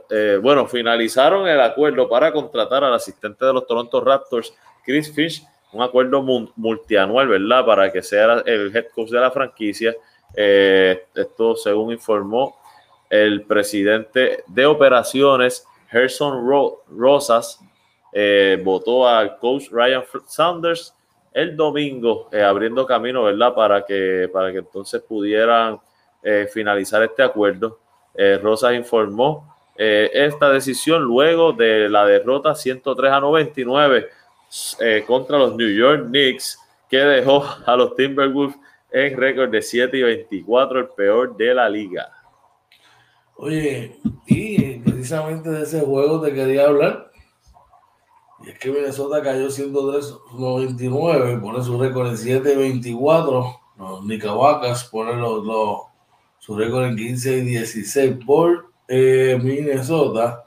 eh, bueno, finalizaron el acuerdo para contratar al asistente de los Toronto Raptors, Chris Finch, un acuerdo mu- multianual, ¿verdad? Para que sea el head coach de la franquicia. Eh, esto, según informó el presidente de operaciones, Gerson Ro- Rosas, eh, votó al coach Ryan Saunders el domingo, eh, abriendo camino, ¿verdad? Para que, para que entonces pudieran eh, finalizar este acuerdo. Eh, Rosas informó eh, esta decisión luego de la derrota 103 a 99 eh, contra los New York Knicks, que dejó a los Timberwolves en récord de 7 y 24, el peor de la liga. Oye, y precisamente de ese juego te quería hablar. Y es que Minnesota cayó 103-99, pone su récord en 7-24. Los Nicabacas ponen los, su récord en 15 y 16 por eh, Minnesota.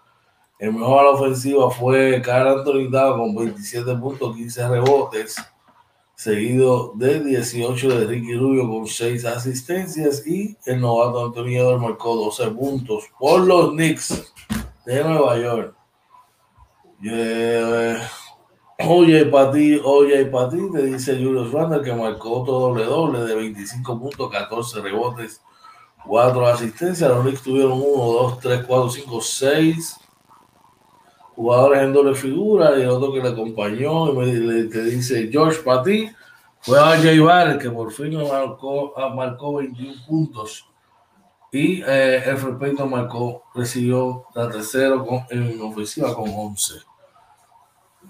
El mejor a la ofensiva fue Carl Anthony Towns con 27 puntos, 15 rebotes, seguido de 18 de Ricky Rubio con 6 asistencias y el novato Anthony Edwards marcó 12 puntos por los Knicks de Nueva York. Yeah. Oye, para ti, oye, para ti, te dice Julius Randle que marcó otro doble doble de 25 puntos, 14 rebotes, 4 asistencias. Los Knicks tuvieron 1, 2, 3, 4, 5, 6 jugadores en doble figura y el otro que le acompañó y me le, te dice George para ti fue a Jay Barrett que por fin marcó, ah, marcó 21 puntos y eh, Alfred Payton marcó, recibió la tercera con, en ofensiva con 11.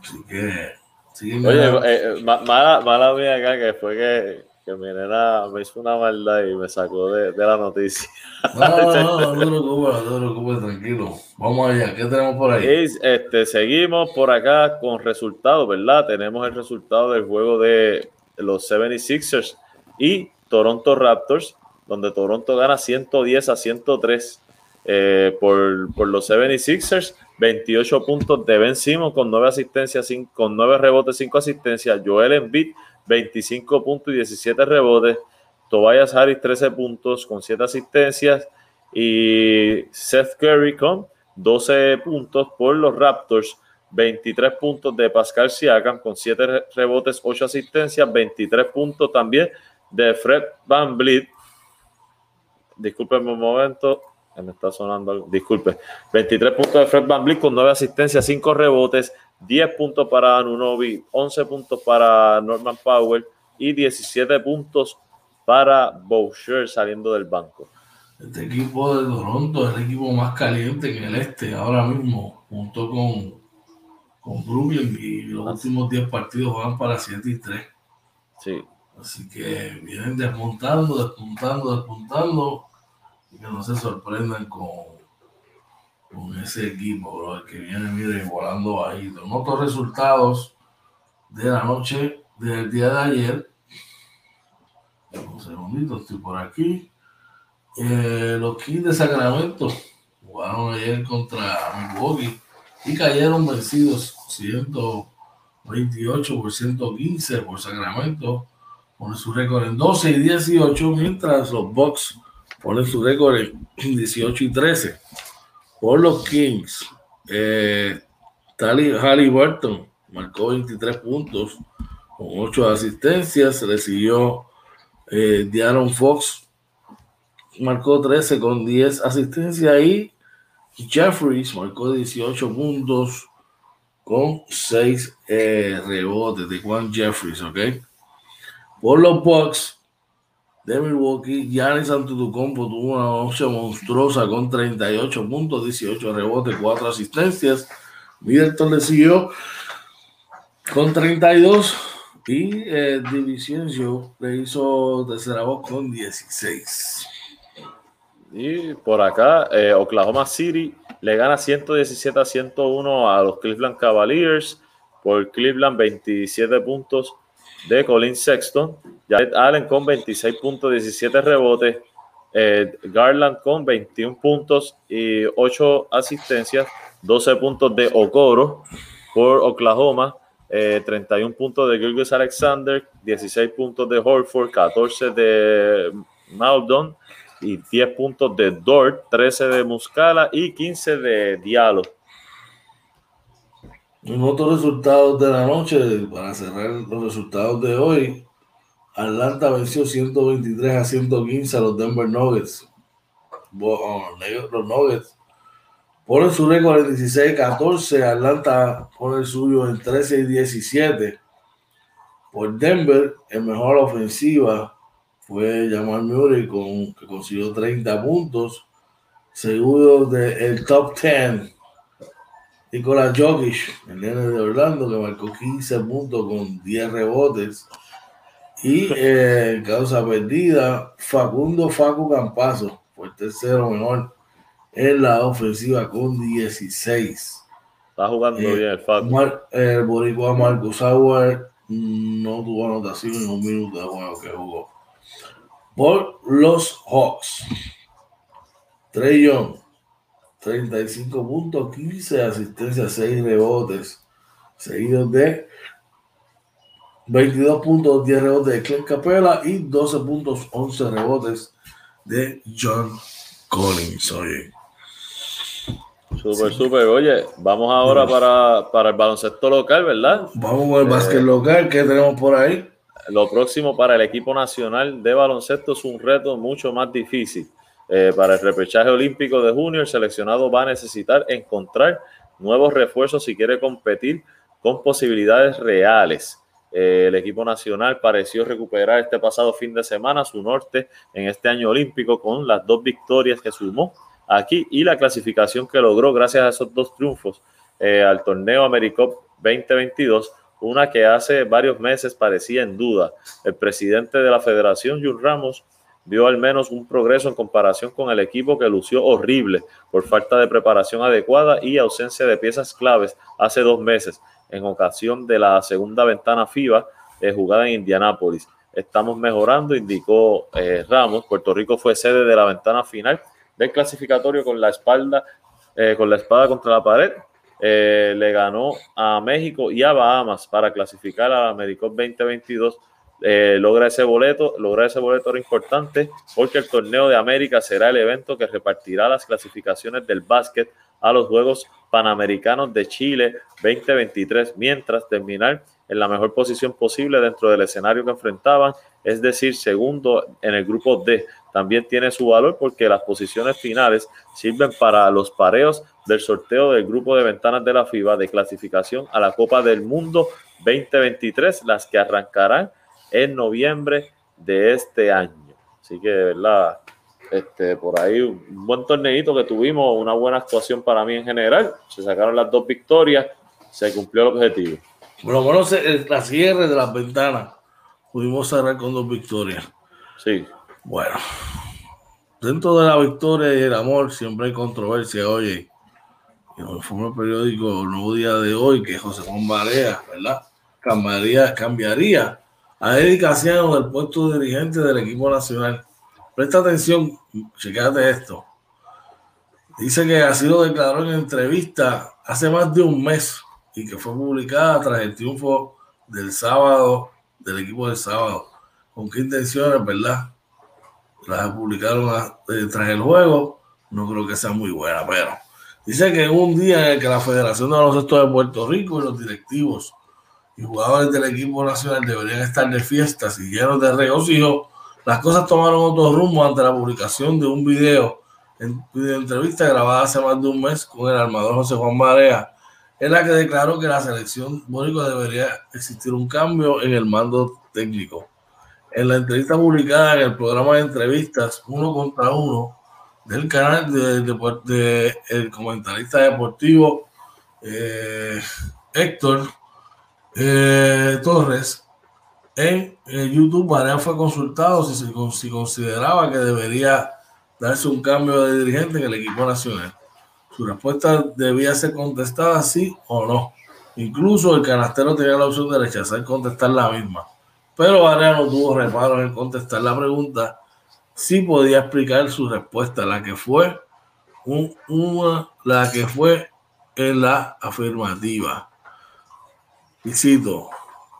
Así que. Oye, eh, eh, mala, mala mía acá que fue que, que mi nena me hizo una maldad y me sacó de, de la noticia. No, no, no, no, te preocupes, no te preocupes, tranquilo. Vamos allá, ¿qué tenemos por ahí? este, seguimos por acá con resultados, ¿verdad? Tenemos el resultado del juego de los 76ers y Toronto Raptors donde Toronto gana 110 a 103 eh, por, los 76ers, 28 puntos de Ben Simon con 9 asistencias, con 9 rebotes, 5 asistencias, Joel Embiid 25 puntos y 17 rebotes, Tobias Harris 13 puntos con 7 asistencias. Y Seth Curry con 12 puntos por los Raptors, 23 puntos de Pascal Siakam con 7 rebotes, 8 asistencias, 23 puntos también de Fred Van Vliet. Disculpen un momento, me está sonando algo, disculpe, 23 puntos de Fred Van con 9 asistencias, 5 rebotes, 10 puntos para Anunobi, 11 puntos para Norman Powell y 17 puntos para Boucher saliendo del banco. Este equipo de Toronto es el equipo más caliente en el este ahora mismo, junto con, con Brooklyn y los últimos 10 partidos van para 7 y 3. Sí. Así que vienen desmontando, despuntando, despuntando que no se sorprendan con, con ese equipo, bro, que viene, mire, volando bajito. Noto resultados de la noche del día de ayer. Un segundito, estoy por aquí. Eh, los Kings de Sacramento jugaron ayer contra Milwaukee y cayeron vencidos 128 por 115 por Sacramento. Pone su récord en 12 y 18, mientras los Bucks pone su récord en 18 y 13. Por los Kings, eh, Tali Burton marcó 23 puntos con 8 asistencias. Recibió eh, Diaron Fox, marcó 13 con 10 asistencias. Y Jeffries marcó 18 puntos con 6 eh, rebotes de Juan Jeffries, ¿ok? Por los Bucks, de Milwaukee, Giannis Antetokounmpo tuvo una noche monstruosa con 38 puntos, 18 rebotes, 4 asistencias. Middleton le siguió con 32 y eh, le hizo tercera voz con 16. Y por acá, eh, Oklahoma City le gana 117 a 101 a los Cleveland Cavaliers por Cleveland 27 puntos de Colin Sexton, Jared Allen con 26 puntos, 17 rebotes, eh, Garland con 21 puntos y 8 asistencias, 12 puntos de Okoro por Oklahoma, 31 eh, puntos de Gilgis Alexander, 16 puntos de Horford, 14 de Maldon y 10 puntos de Dort, 13 de Muscala y 15 de Diallo. En otros resultados de la noche, para cerrar los resultados de hoy, Atlanta venció 123 a 115 a los Denver Nuggets. Los Nuggets ponen su récord en 16-14. Atlanta pone el suyo en 13 y 17. Por Denver, el mejor ofensiva fue Jamal Murray, con, que consiguió 30 puntos. Segundo del top 10 Nicolás Jokic, el nene de Orlando, que marcó 15 puntos con 10 rebotes. Y eh, causa perdida, Facundo Facu Campazo fue el tercero menor en la ofensiva con 16. Está jugando eh, bien el Facu. el boricua Marcus Sauer no tuvo anotación en un minuto de juego que jugó. Por los Hawks. Trey Young 35 puntos, 15 asistencias, 6 rebotes, seguidos de 22 puntos, 10 rebotes de Clint Capella y 12 puntos, 11 rebotes de John Collins. Oye. Súper, súper. Oye, vamos ahora para, para, el baloncesto local, ¿verdad? Vamos al básquet local. ¿Qué tenemos por ahí? Lo próximo para el equipo nacional de baloncesto es un reto mucho más difícil. Eh, para el repechaje olímpico de junio, el seleccionado va a necesitar encontrar nuevos refuerzos si quiere competir con posibilidades reales. Eh, el equipo nacional pareció recuperar este pasado fin de semana su norte en este año olímpico con las dos victorias que sumó aquí y la clasificación que logró gracias a esos dos triunfos eh, al torneo AmeriCup 2022, una que hace varios meses parecía en duda. El presidente de la federación, Jun Ramos, vio al menos un progreso en comparación con el equipo que lució horrible por falta de preparación adecuada y ausencia de piezas claves hace dos meses, en ocasión de la segunda ventana FIBA eh, jugada en Indianápolis. Estamos mejorando, indicó eh, Ramos. Puerto Rico fue sede de la ventana final del clasificatorio con la espalda, eh, con la espada contra la pared. le ganó a México y a Bahamas para clasificar a la AmeriCup 2022 eh, logra ese boleto, logra ese boleto era importante porque el torneo de América será el evento que repartirá las clasificaciones del básquet a los Juegos Panamericanos de Chile 2023, mientras terminar en la mejor posición posible dentro del escenario que enfrentaban, es decir, segundo en el grupo D. También tiene su valor porque las posiciones finales sirven para los pareos del sorteo del grupo de ventanas de la FIBA de clasificación a la Copa del Mundo 2023, las que arrancarán en noviembre de este año. Así que de verdad, este, por ahí un buen torneito que tuvimos, una buena actuación para mí en general. Se sacaron las dos victorias, se cumplió el objetivo. Bueno, bueno, la cierre de las ventanas pudimos cerrar con dos victorias. Sí. Bueno, dentro de la victoria y el amor siempre hay controversia. Oye, fue el periódico el Nuevo Día de hoy que José Juan Barea, ¿verdad? Cambiaría, cambiaría a Eddie Casiano del puesto de dirigente del equipo nacional. Presta atención, checate esto. Dice que así lo declaró en entrevista hace más de un mes y que fue publicada tras el triunfo del sábado, del equipo del sábado. ¿Con qué intenciones, verdad? Las publicaron eh, tras el juego. No creo que sea muy buena, pero dice que un día en el que la Federación de Baloncesto de Puerto Rico y los directivos y jugadores del equipo nacional deberían estar de fiestas y llenos de regocijo, las cosas tomaron otro rumbo ante la publicación de un video en entrevista grabada hace más de un mes con el armador José Juan Marea, en la que declaró que la selección Mónico debería existir un cambio en el mando técnico. En la entrevista publicada en el programa de entrevistas Uno contra Uno del canal de, el comentarista deportivo eh, Héctor eh, Torres, en YouTube, Barea fue consultado si, si consideraba que debería darse un cambio de dirigente en el equipo nacional. Su respuesta debía ser contestada sí o no. Incluso el canastero tenía la opción de rechazar contestar la misma. Pero Barea no tuvo reparos en contestar la pregunta. Sí podía explicar su respuesta, la que fue una, la que fue en la afirmativa. Cito,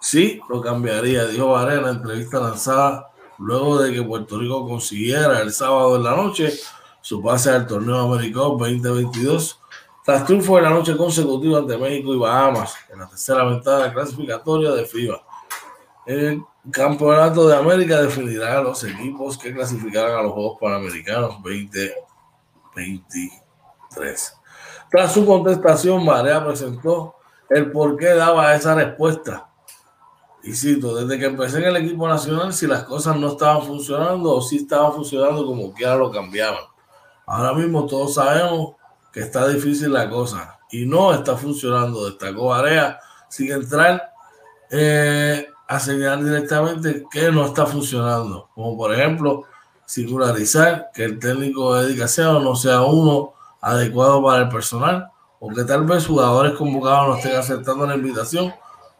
sí, lo cambiaría, dijo Varela en la entrevista lanzada luego de que Puerto Rico consiguiera el sábado en la noche su pase al torneo americano 2022 tras triunfo de la noche consecutiva ante México y Bahamas en la tercera ventana clasificatoria de FIBA. El Campeonato de América definirá a los equipos que clasificarán a los Juegos Panamericanos 2023. Tras su contestación, Marea presentó el por qué daba esa respuesta. Y cito, desde que empecé en el equipo nacional, si las cosas no estaban funcionando o si estaban funcionando como quiera lo cambiaban. Ahora mismo todos sabemos que está difícil la cosa y no está funcionando. Destacó Area sin entrar eh, a señalar directamente que no está funcionando. Como por ejemplo, singularizar que el técnico de dedicación no sea uno adecuado para el personal o tal vez jugadores convocados no estén aceptando la invitación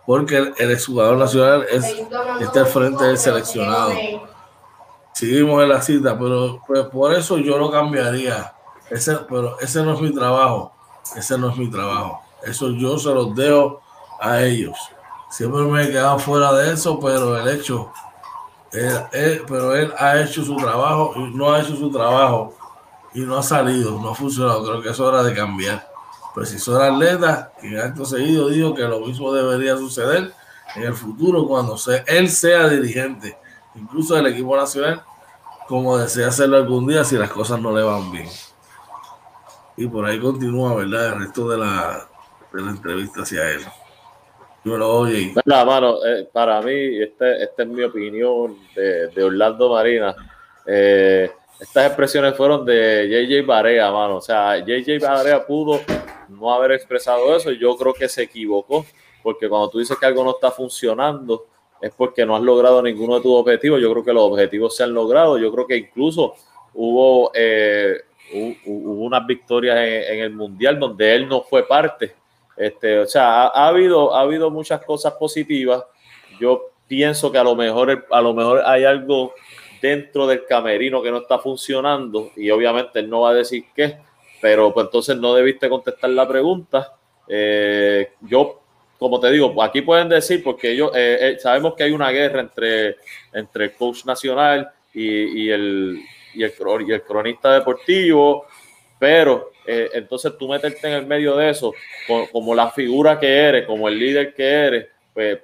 porque el, exjugador nacional es, está al frente del seleccionado. Seguimos en la cita, pero pues, por eso yo lo cambiaría. Ese, pero ese no es mi trabajo. Ese no es mi trabajo. Eso yo se los dejo a ellos. Siempre me he quedado fuera de eso, pero el hecho, pero él ha hecho su trabajo y no ha hecho su trabajo y no ha salido, no ha funcionado. Creo que es hora de cambiar precisó el atleta que acto seguido dijo que lo mismo debería suceder en el futuro cuando él sea dirigente, incluso del equipo nacional, como desea hacerlo algún día si las cosas no le van bien. Y por ahí continúa, ¿verdad? El resto de la, de la entrevista hacia él. Yo lo oye. La mano, eh, para mí, este, esta es mi opinión de, de Orlando Marina. Eh, estas expresiones fueron de JJ Barea, mano. O sea, JJ Barea pudo no haber expresado eso. Yo creo que se equivocó, porque cuando tú dices que algo no está funcionando, es porque no has logrado ninguno de tus objetivos. Yo creo que los objetivos se han logrado. Yo creo que incluso hubo, eh, hubo unas victorias en, el Mundial donde él no fue parte. Este, o sea, ha, habido, ha habido muchas cosas positivas. Yo pienso que a lo mejor, a lo mejor hay algo dentro del camerino que no está funcionando y obviamente él no va a decir qué, pero pues entonces no debiste contestar la pregunta. Eh, yo, como te digo, aquí pueden decir, porque ellos eh, eh, sabemos que hay una guerra entre, entre el coach nacional y, el, y, el, y el cronista deportivo, pero entonces tú meterte en el medio de eso, como, la figura que eres, como el líder que eres, pues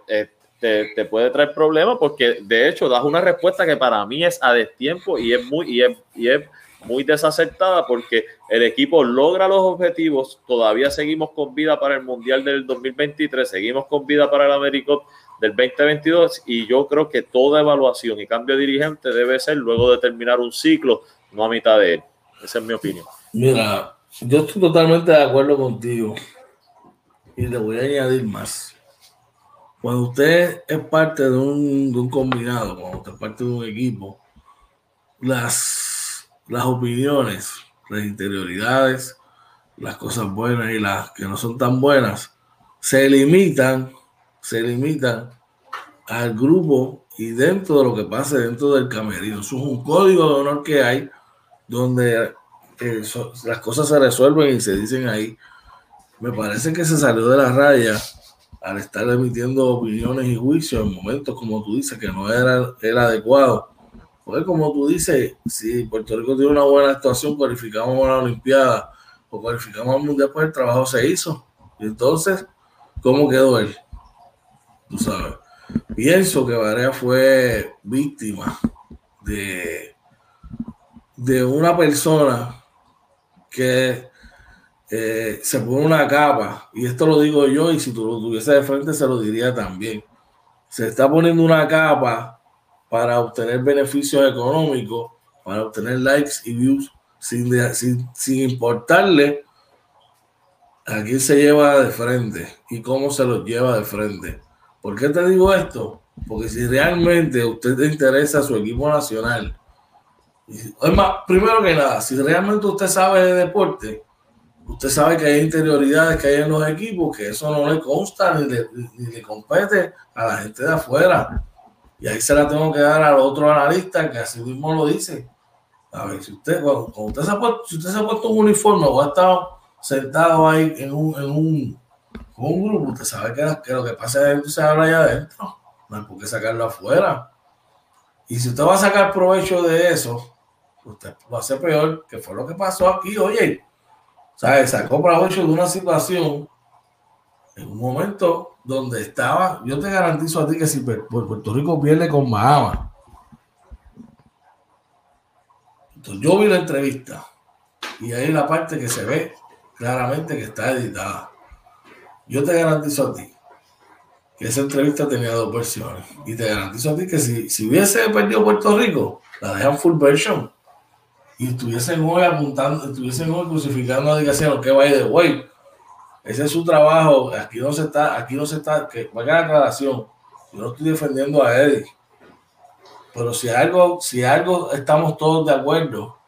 te, puede traer problemas porque de hecho das una respuesta que para mí es a destiempo y es muy, y es, y es muy desacertada porque el equipo logra los objetivos, todavía seguimos con vida para el Mundial del 2023, seguimos con vida para el Americup del 2022 y yo creo que toda evaluación y cambio de dirigente debe ser luego de terminar un ciclo, no a mitad de él. Esa es mi opinión. Mira, yo estoy totalmente de acuerdo contigo y le voy a añadir más. Cuando usted es parte de un, combinado, cuando usted es parte de un equipo, las, las opiniones, las interioridades, las cosas buenas y las que no son tan buenas, se limitan, se limitan al grupo y dentro de lo que pase dentro del camerino. Eso es un código de honor que hay donde eh, las cosas se resuelven y se dicen ahí. Me parece que se salió de la raya al estar emitiendo opiniones y juicios en momentos, como tú dices, que no era el adecuado. Porque como tú dices, si Puerto Rico tiene una buena actuación, cualificamos a la Olimpiada o cualificamos al Mundial, pues el trabajo se hizo. Y entonces, ¿cómo quedó él? Tú sabes. Pienso que Varea fue víctima de, de una persona que eh, se pone una capa, y esto lo digo yo, y si tú lo tuviese de frente se lo diría también. Se está poniendo una capa para obtener beneficios económicos, para obtener likes y views, sin, sin, importarle a quién se lleva de frente y cómo se los lleva de frente. ¿Por qué te digo esto? Porque si realmente a usted te interesa su equipo nacional, es más, primero que nada, si realmente usted sabe de deporte, Usted sabe que hay interioridades que hay en los equipos, que eso no le consta ni le, compete a la gente de afuera. Y ahí se la tengo que dar al otro analista que así mismo lo dice. A ver, si usted, cuando, usted, se ha puesto, si usted se ha puesto un uniforme o ha estado sentado ahí en un, en un, un grupo, usted sabe que, lo que pasa adentro se habla allá adentro. No hay por qué sacarlo afuera. Y si usted va a sacar provecho de eso, usted va a ser peor, que fue lo que pasó aquí. Oye, ¿sabes? Sacó provecho de una situación en un momento donde estaba, yo te garantizo a ti que si Puerto Rico pierde con Mahama, entonces yo vi la entrevista y ahí la parte que se ve claramente que está editada. Yo te garantizo a ti que esa entrevista tenía dos versiones y te garantizo a ti que si, si hubiese perdido Puerto Rico, la dejan full version y estuviesen hoy apuntando, estuviesen hoy crucificando a lo que vaya de güey. Ese es su trabajo. Aquí no se está, aquí no se está, que vaya la aclaración. Yo no estoy defendiendo a Eddie. Pero si algo, si algo estamos todos de acuerdo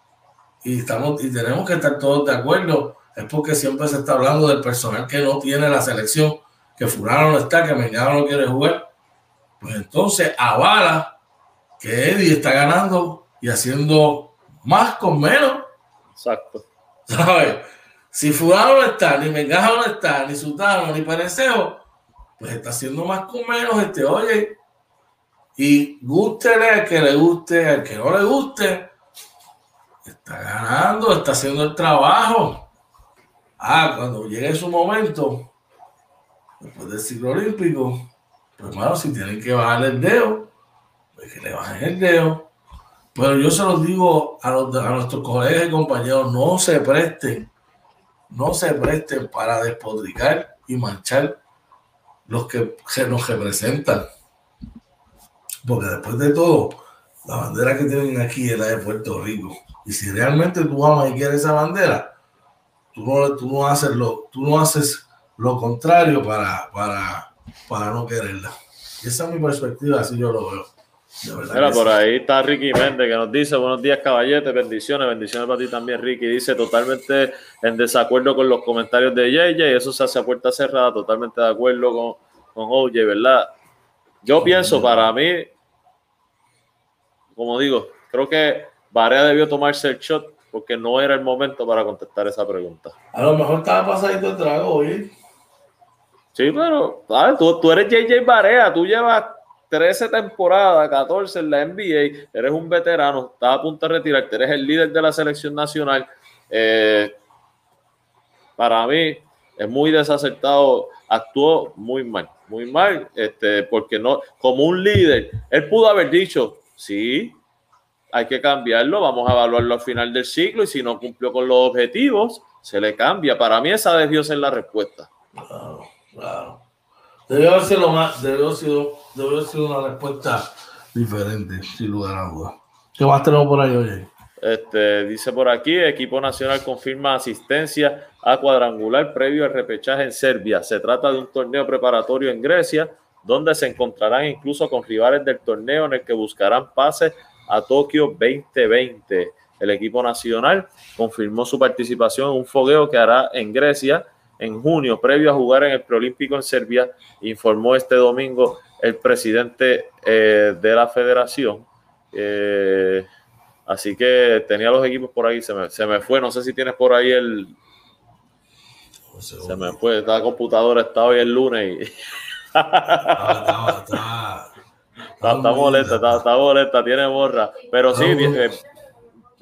y estamos y tenemos que estar todos de acuerdo, es porque siempre se está hablando del personal que no tiene la selección, que Fulano no está, que Mengano no quiere jugar. Pues entonces avala que Eddie está ganando y haciendo más con menos. Exacto. ¿Sabes? Si Fulano no está, ni Mengajo no está, ni Sutano, ni Pereceo, pues está haciendo más con menos este, oye. Y gústele al que le guste, al que no le guste, está ganando, está haciendo el trabajo. Ah, cuando llegue su momento, después del ciclo olímpico, pues hermano, si tienen que bajarle el dedo, pues que le bajen el dedo. Pero yo se los digo a, nuestros colegas y compañeros, no se presten, no se presten para despodricar y manchar los que, nos representan. Porque después de todo, la bandera que tienen aquí es la de Puerto Rico. Y si realmente tú amas y quieres esa bandera, tú no, tú no, haces, lo, tú no haces lo contrario para, para, para no quererla. Esa es mi perspectiva, así yo lo veo. Mira, por ahí está Ricky Méndez que nos dice, buenos días caballete, bendiciones, bendiciones para ti también Ricky, dice totalmente en desacuerdo con los comentarios de JJ, eso se hace a puerta cerrada, totalmente de acuerdo con, con OJ, ¿verdad? Yo pienso, para mí, como digo, creo que Barea debió tomarse el shot porque no era el momento para contestar esa pregunta. A lo mejor estaba pasadito el trago hoy. Sí, pero Tú, tú eres JJ Barea, tú llevas 13 temporadas, 14 en la NBA, eres un veterano, estás a punto de retirarte, eres el líder de la selección nacional. Eh, para mí es muy desacertado, actuó muy mal, muy mal, este, porque no, como un líder, él pudo haber dicho, sí, hay que cambiarlo, vamos a evaluarlo al final del ciclo y si no cumplió con los objetivos, se le cambia. Para mí esa debió ser la respuesta. Claro, claro. Debió haber sido, más, debió sido, debió haber sido una respuesta diferente, sin lugar a dudas. ¿Qué más tenemos por ahí, oye? Este, dice por aquí, equipo nacional confirma asistencia a cuadrangular previo al repechaje en Serbia. Se trata de un torneo preparatorio en Grecia, donde se encontrarán incluso con rivales del torneo en el que buscarán pases a Tokio 2020. El equipo nacional confirmó su participación en un fogueo que hará en Grecia en junio, previo a jugar en el Preolímpico en Serbia, informó este domingo el presidente eh, de la federación. Eh, así que tenía los equipos por ahí, se me, se me, fue, no sé si tienes por ahí el... Se me fue, esta computadora está hoy el lunes y... Está, molesta, está, molesta, tiene borra. Pero sí,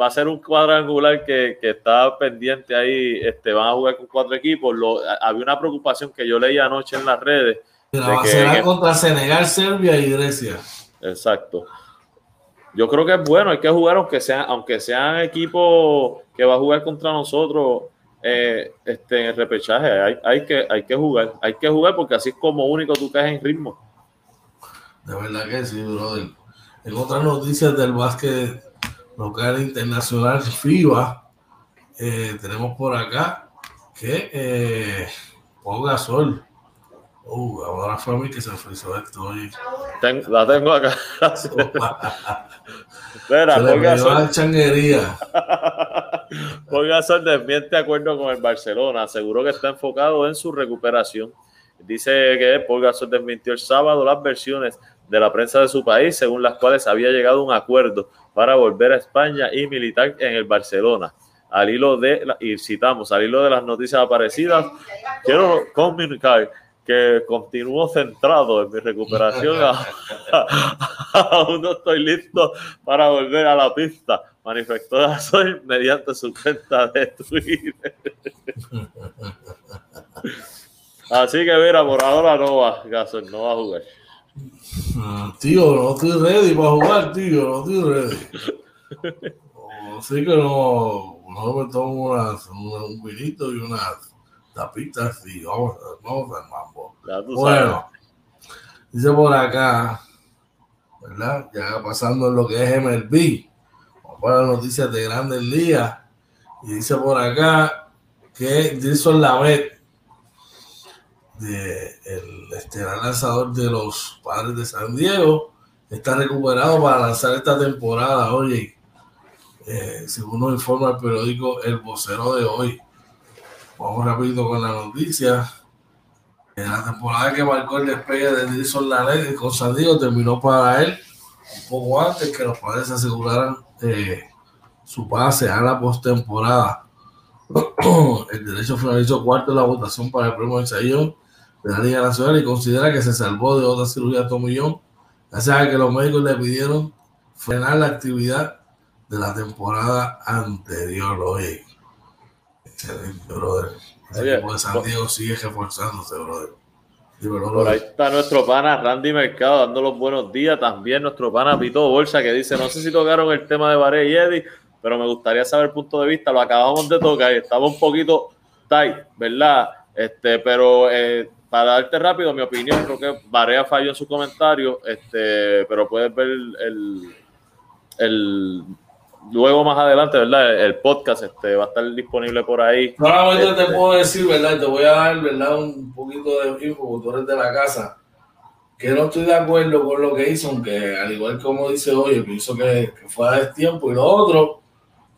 va a ser un cuadrangular que, que, está pendiente ahí. Este, van a jugar con cuatro equipos. había una preocupación que yo leí anoche en las redes. será contra Senegal, Serbia y Grecia. Exacto. Yo creo que es bueno, hay que jugar aunque sean, aunque sean equipos que va a jugar contra nosotros eh, este, en el repechaje. Hay, hay, que, hay que jugar, hay que jugar porque así es como único tú caes en ritmo. De verdad que sí, brother. En otras noticias del básquet local internacional FIBA, eh, tenemos por acá que eh, Pau Sol. Uh, ahora fue a mí que se frizó esto. la tengo acá. Espera, Paul Gasol. changuería. Paul Gasol desmiente acuerdo con el Barcelona. Aseguró que está enfocado en su recuperación. Dice que Paul Gasol desmintió el sábado las versiones de la prensa de su país, según las cuales había llegado a un acuerdo para volver a España y militar en el Barcelona. Al hilo de, y citamos, al hilo de las noticias aparecidas, quiero comunicar que continúo centrado en mi recuperación. Aún no estoy listo para volver a la pista, manifestó Gasol mediante su cuenta de Twitter. Así que mira, por ahora no va, Gasol, no va a jugar. Tío, no estoy ready para jugar, tío, no estoy ready. Así que no, no me tomo un vinito y unas tapitas y vamos, vamos al mambo. Bueno, dice por acá, ¿verdad? Ya pasando en lo que es MLB, vamos a las noticias de Grandes Ligas. Y dice por acá que Jason Lamet el estelar lanzador de los padres de San Diego está recuperado para lanzar esta temporada. Oye, eh, según nos informa el periódico El Vocero de hoy. Vamos rápido con la noticia. En la temporada que marcó el despegue de Nelson Lanet con San Diego terminó para él un poco antes que los padres aseguraran eh, su pase a la postemporada. el derecho finalizó cuarto en la votación para el premio de de la Liga Nacional y considera que se salvó de otra cirugía tomillón, gracias a que los médicos le pidieron frenar la actividad de la temporada anterior. Oye, excelente, brother. El equipo de San Diego sigue reforzándose, brother. Por ahí está nuestro pana Randy Mercado dando los buenos días. También nuestro pana Pito Bolsa que dice: No sé si tocaron el tema de Varey y Eddie, pero me gustaría saber el punto de vista. Lo acabamos de tocar y estaba un poquito tight, ¿verdad? Este, pero eh, para darte rápido mi opinión, creo que Barea falló en su comentario, este, pero puedes ver el, el, luego más adelante, ¿verdad? El podcast este, va a estar disponible por ahí. Solamente Este, te puedo decir, ¿verdad? Te voy a dar, ¿verdad? Un poquito de info, porque tú eres de la casa. Que no estoy de acuerdo con lo que hizo, aunque al igual como dice hoy, pienso que, que fue a destiempo. Y lo otro,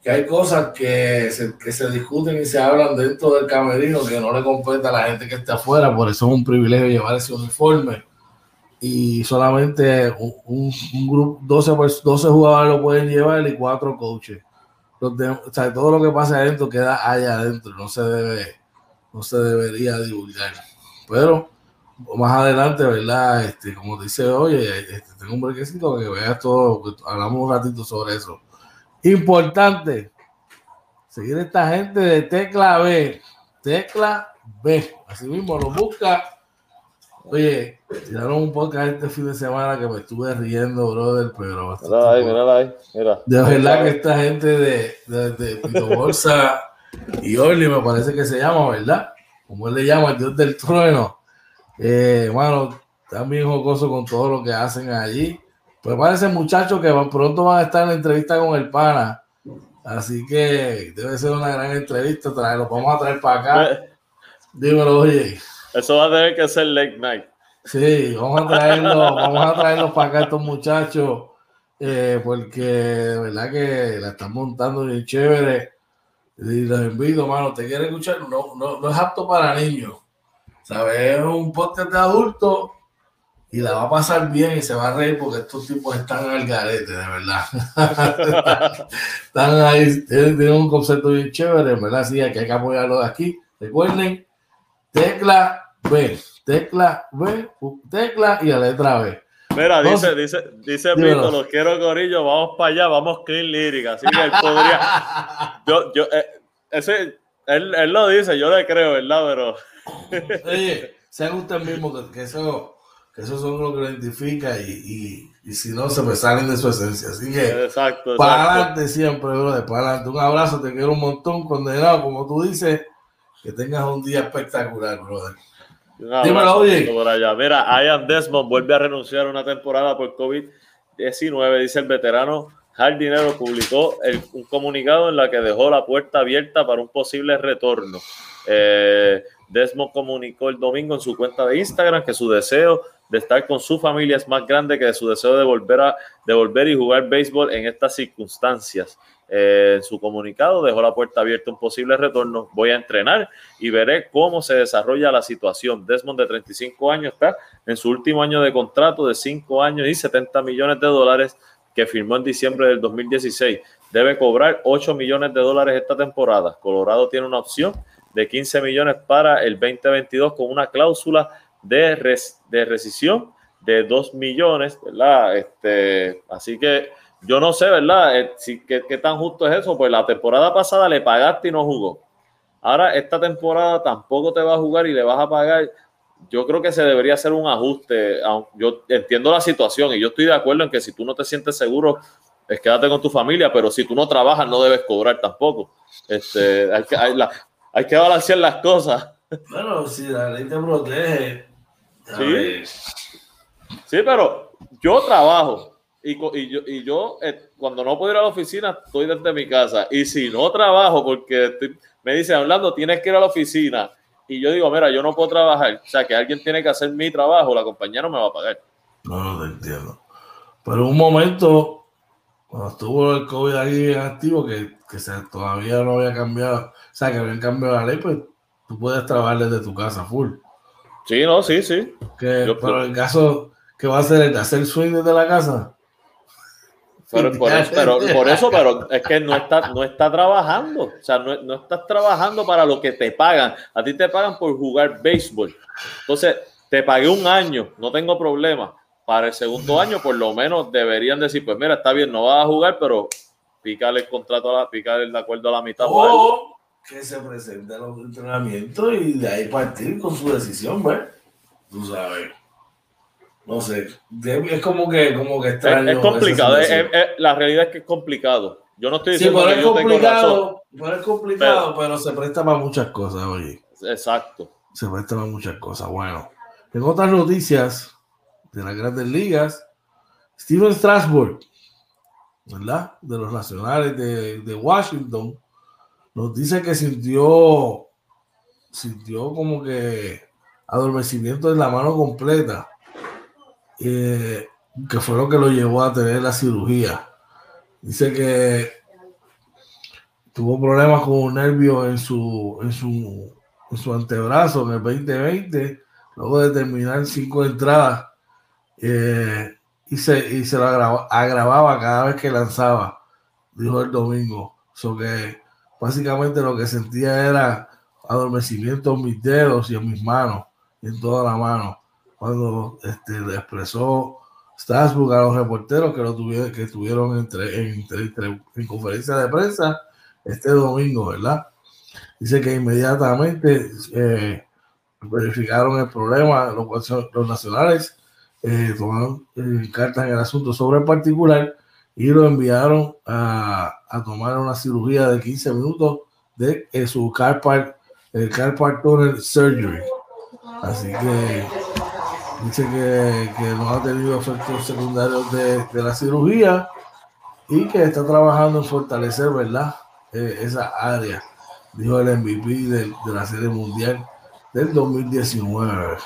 que hay cosas que se, que se discuten y se hablan dentro del camerino que no le compete a la gente que está afuera. Por eso es un privilegio llevar ese uniforme. Y solamente un, un, un grupo, 12, pers- 12 jugadores lo pueden llevar y cuatro coaches. Los de- o sea, todo lo que pasa adentro queda allá adentro, no se debe, no se debería divulgar. Pero más adelante, ¿verdad? Este, como dice, oye, este, tengo un brequecito que veas todo, que hablamos un ratito sobre eso. Importante, seguir a esta gente de Tecla B, Tecla B, así mismo lo busca. Oye, tiraron un podcast este fin de semana que me estuve riendo, brother, pero Mírala ahí, mírala ahí, mira. De verdad que esta gente de, de, de Pito Bolsa y Orly me parece que se llama, ¿verdad? Como él le llama, el dios del trueno. Eh, bueno, están bien jocosos con todo lo que hacen allí. Pues parece muchachos que pronto van a estar en la entrevista con el pana. Así que debe ser una gran entrevista. Los vamos a traer para acá. Dímelo, oye. Eso va a tener que ser late night. Sí, vamos a traerlos, vamos a traerlos para acá estos muchachos, eh, porque de verdad que la están montando bien chévere. Y los invito, mano, te quiere escuchar, no, no, no es apto para niños. ¿Sabes? Es un podcast de adultos y la va a pasar bien y se va a reír porque estos tipos están al garete, de verdad. están ahí, tienen, un concepto bien chévere, verdad, sí, que hay que apoyarlo de aquí. Recuerden, tecla B, tecla B, tecla y la letra B. Mira, dice, dice, dice. Pito, los quiero Corillo, vamos para allá, vamos clean lyric. Así que él podría. Yo, yo, eh, ese, él, él lo dice, yo le creo, ¿verdad? Pero. Oye, sean ustedes mismos que, que eso, eso son lo que lo identifica y, y, y si no, se me salen de su esencia. Así que, Exacto, para adelante siempre, brother, para adelante. Un abrazo, te quiero un montón, condenado, como tú dices. Que tengas un día espectacular, brother. Dímelo, oye. por allá. Mira, Ian Desmond vuelve a renunciar a una temporada por COVID-19, dice el veterano. Jardinero publicó el- un comunicado en la que dejó la puerta abierta para un posible retorno. Eh, Desmond comunicó el domingo en su cuenta de Instagram que su deseo de estar con su familia es más grande que su deseo de volver, a, de volver y jugar béisbol en estas circunstancias. Eh, en su comunicado dejó la puerta abierta un posible retorno. Voy a entrenar y veré cómo se desarrolla la situación. Desmond, de 35 años, está en su último año de contrato de 5 años y 70 millones de dólares que firmó en diciembre del 2016. Debe cobrar 8 millones de dólares esta temporada. Colorado tiene una opción de 15 millones para el 2022 con una cláusula de, res- de rescisión de 2 millones, ¿verdad? Este, así que yo no sé, ¿verdad? Eh, si, ¿qué, qué tan justo es eso? Pues la temporada pasada le pagaste y no jugó. Ahora esta temporada tampoco te va a jugar y le vas a pagar. Yo creo que se debería hacer un ajuste. Yo entiendo la situación y yo estoy de acuerdo en que si tú no te sientes seguro, es quédate con tu familia, pero si tú no trabajas no debes cobrar tampoco. Este, hay, que, hay, la- hay que balancear las cosas. Bueno, si la ley te protege. Sí. Sí, pero yo trabajo y, yo, y yo eh, cuando no puedo ir a la oficina estoy desde mi casa. Y si no trabajo porque estoy- me dicen, hablando, tienes que ir a la oficina. Y yo digo, mira, yo no puedo trabajar. O sea, que alguien tiene que hacer mi trabajo, la compañía no me va a pagar. No, te entiendo. Pero en un momento, cuando estuvo el COVID ahí bien activo, que, que se, todavía no había cambiado, o sea, que habían cambiado la ley, pues tú puedes trabajar desde tu casa full. Sí, no, sí, sí. Que, Yo- pero el caso que va a ser el de hacer swing desde la casa. Pero por eso, pero, por eso, pero es que no está, no está trabajando. O sea, no, no estás trabajando para lo que te pagan. A ti te pagan por jugar béisbol. Entonces, te pagué un año, no tengo problema. Para el segundo año, por lo menos deberían decir, pues mira, está bien, no vas a jugar, pero pícale el contrato, a la, pícale el de acuerdo a la mitad. por algo. O que se presente a los entrenamientos y de ahí partir con su decisión, ¿ves? Tú sabes. No sé. Es como que, como que Es, extraño. es complicado. es- es- la realidad es que es complicado. Yo no estoy Sí, diciendo pero que es yo tengo razón. complicado, pero es complicado, pero, se presta para muchas cosas, oye. Exacto. se muestran muchas cosas. Bueno, en otras noticias de las grandes ligas, Steven Strasburg, ¿verdad? De los nacionales de, de Washington, nos dice que sintió, sintió como que adormecimiento en la mano completa, eh, que fue lo que lo llevó a tener la cirugía. Dice que tuvo problemas con un nervio en su, en su, en su antebrazo en el 2020, luego de terminar cinco entradas, eh, y, se, y se lo agravaba cada vez que lanzaba, dijo el domingo. Básicamente lo que sentía era adormecimiento en mis dedos y en mis manos, en toda la mano, cuando este, expresó Strasbourg a los reporteros que lo tuvieron, que estuvieron entre, en conferencia de prensa este domingo, ¿verdad? Dice que inmediatamente eh, verificaron el problema, los, los nacionales eh, tomaron eh, cartas en el asunto sobre el particular y lo enviaron a, a tomar una cirugía de 15 minutos de su carpal, el carpal tunnel surgery. Así que dice que, que, no ha tenido efectos secundarios de, de, la cirugía y que está trabajando en fortalecer, ¿verdad? Eh, esa área, dijo el MVP de, de, la Serie Mundial del 2019.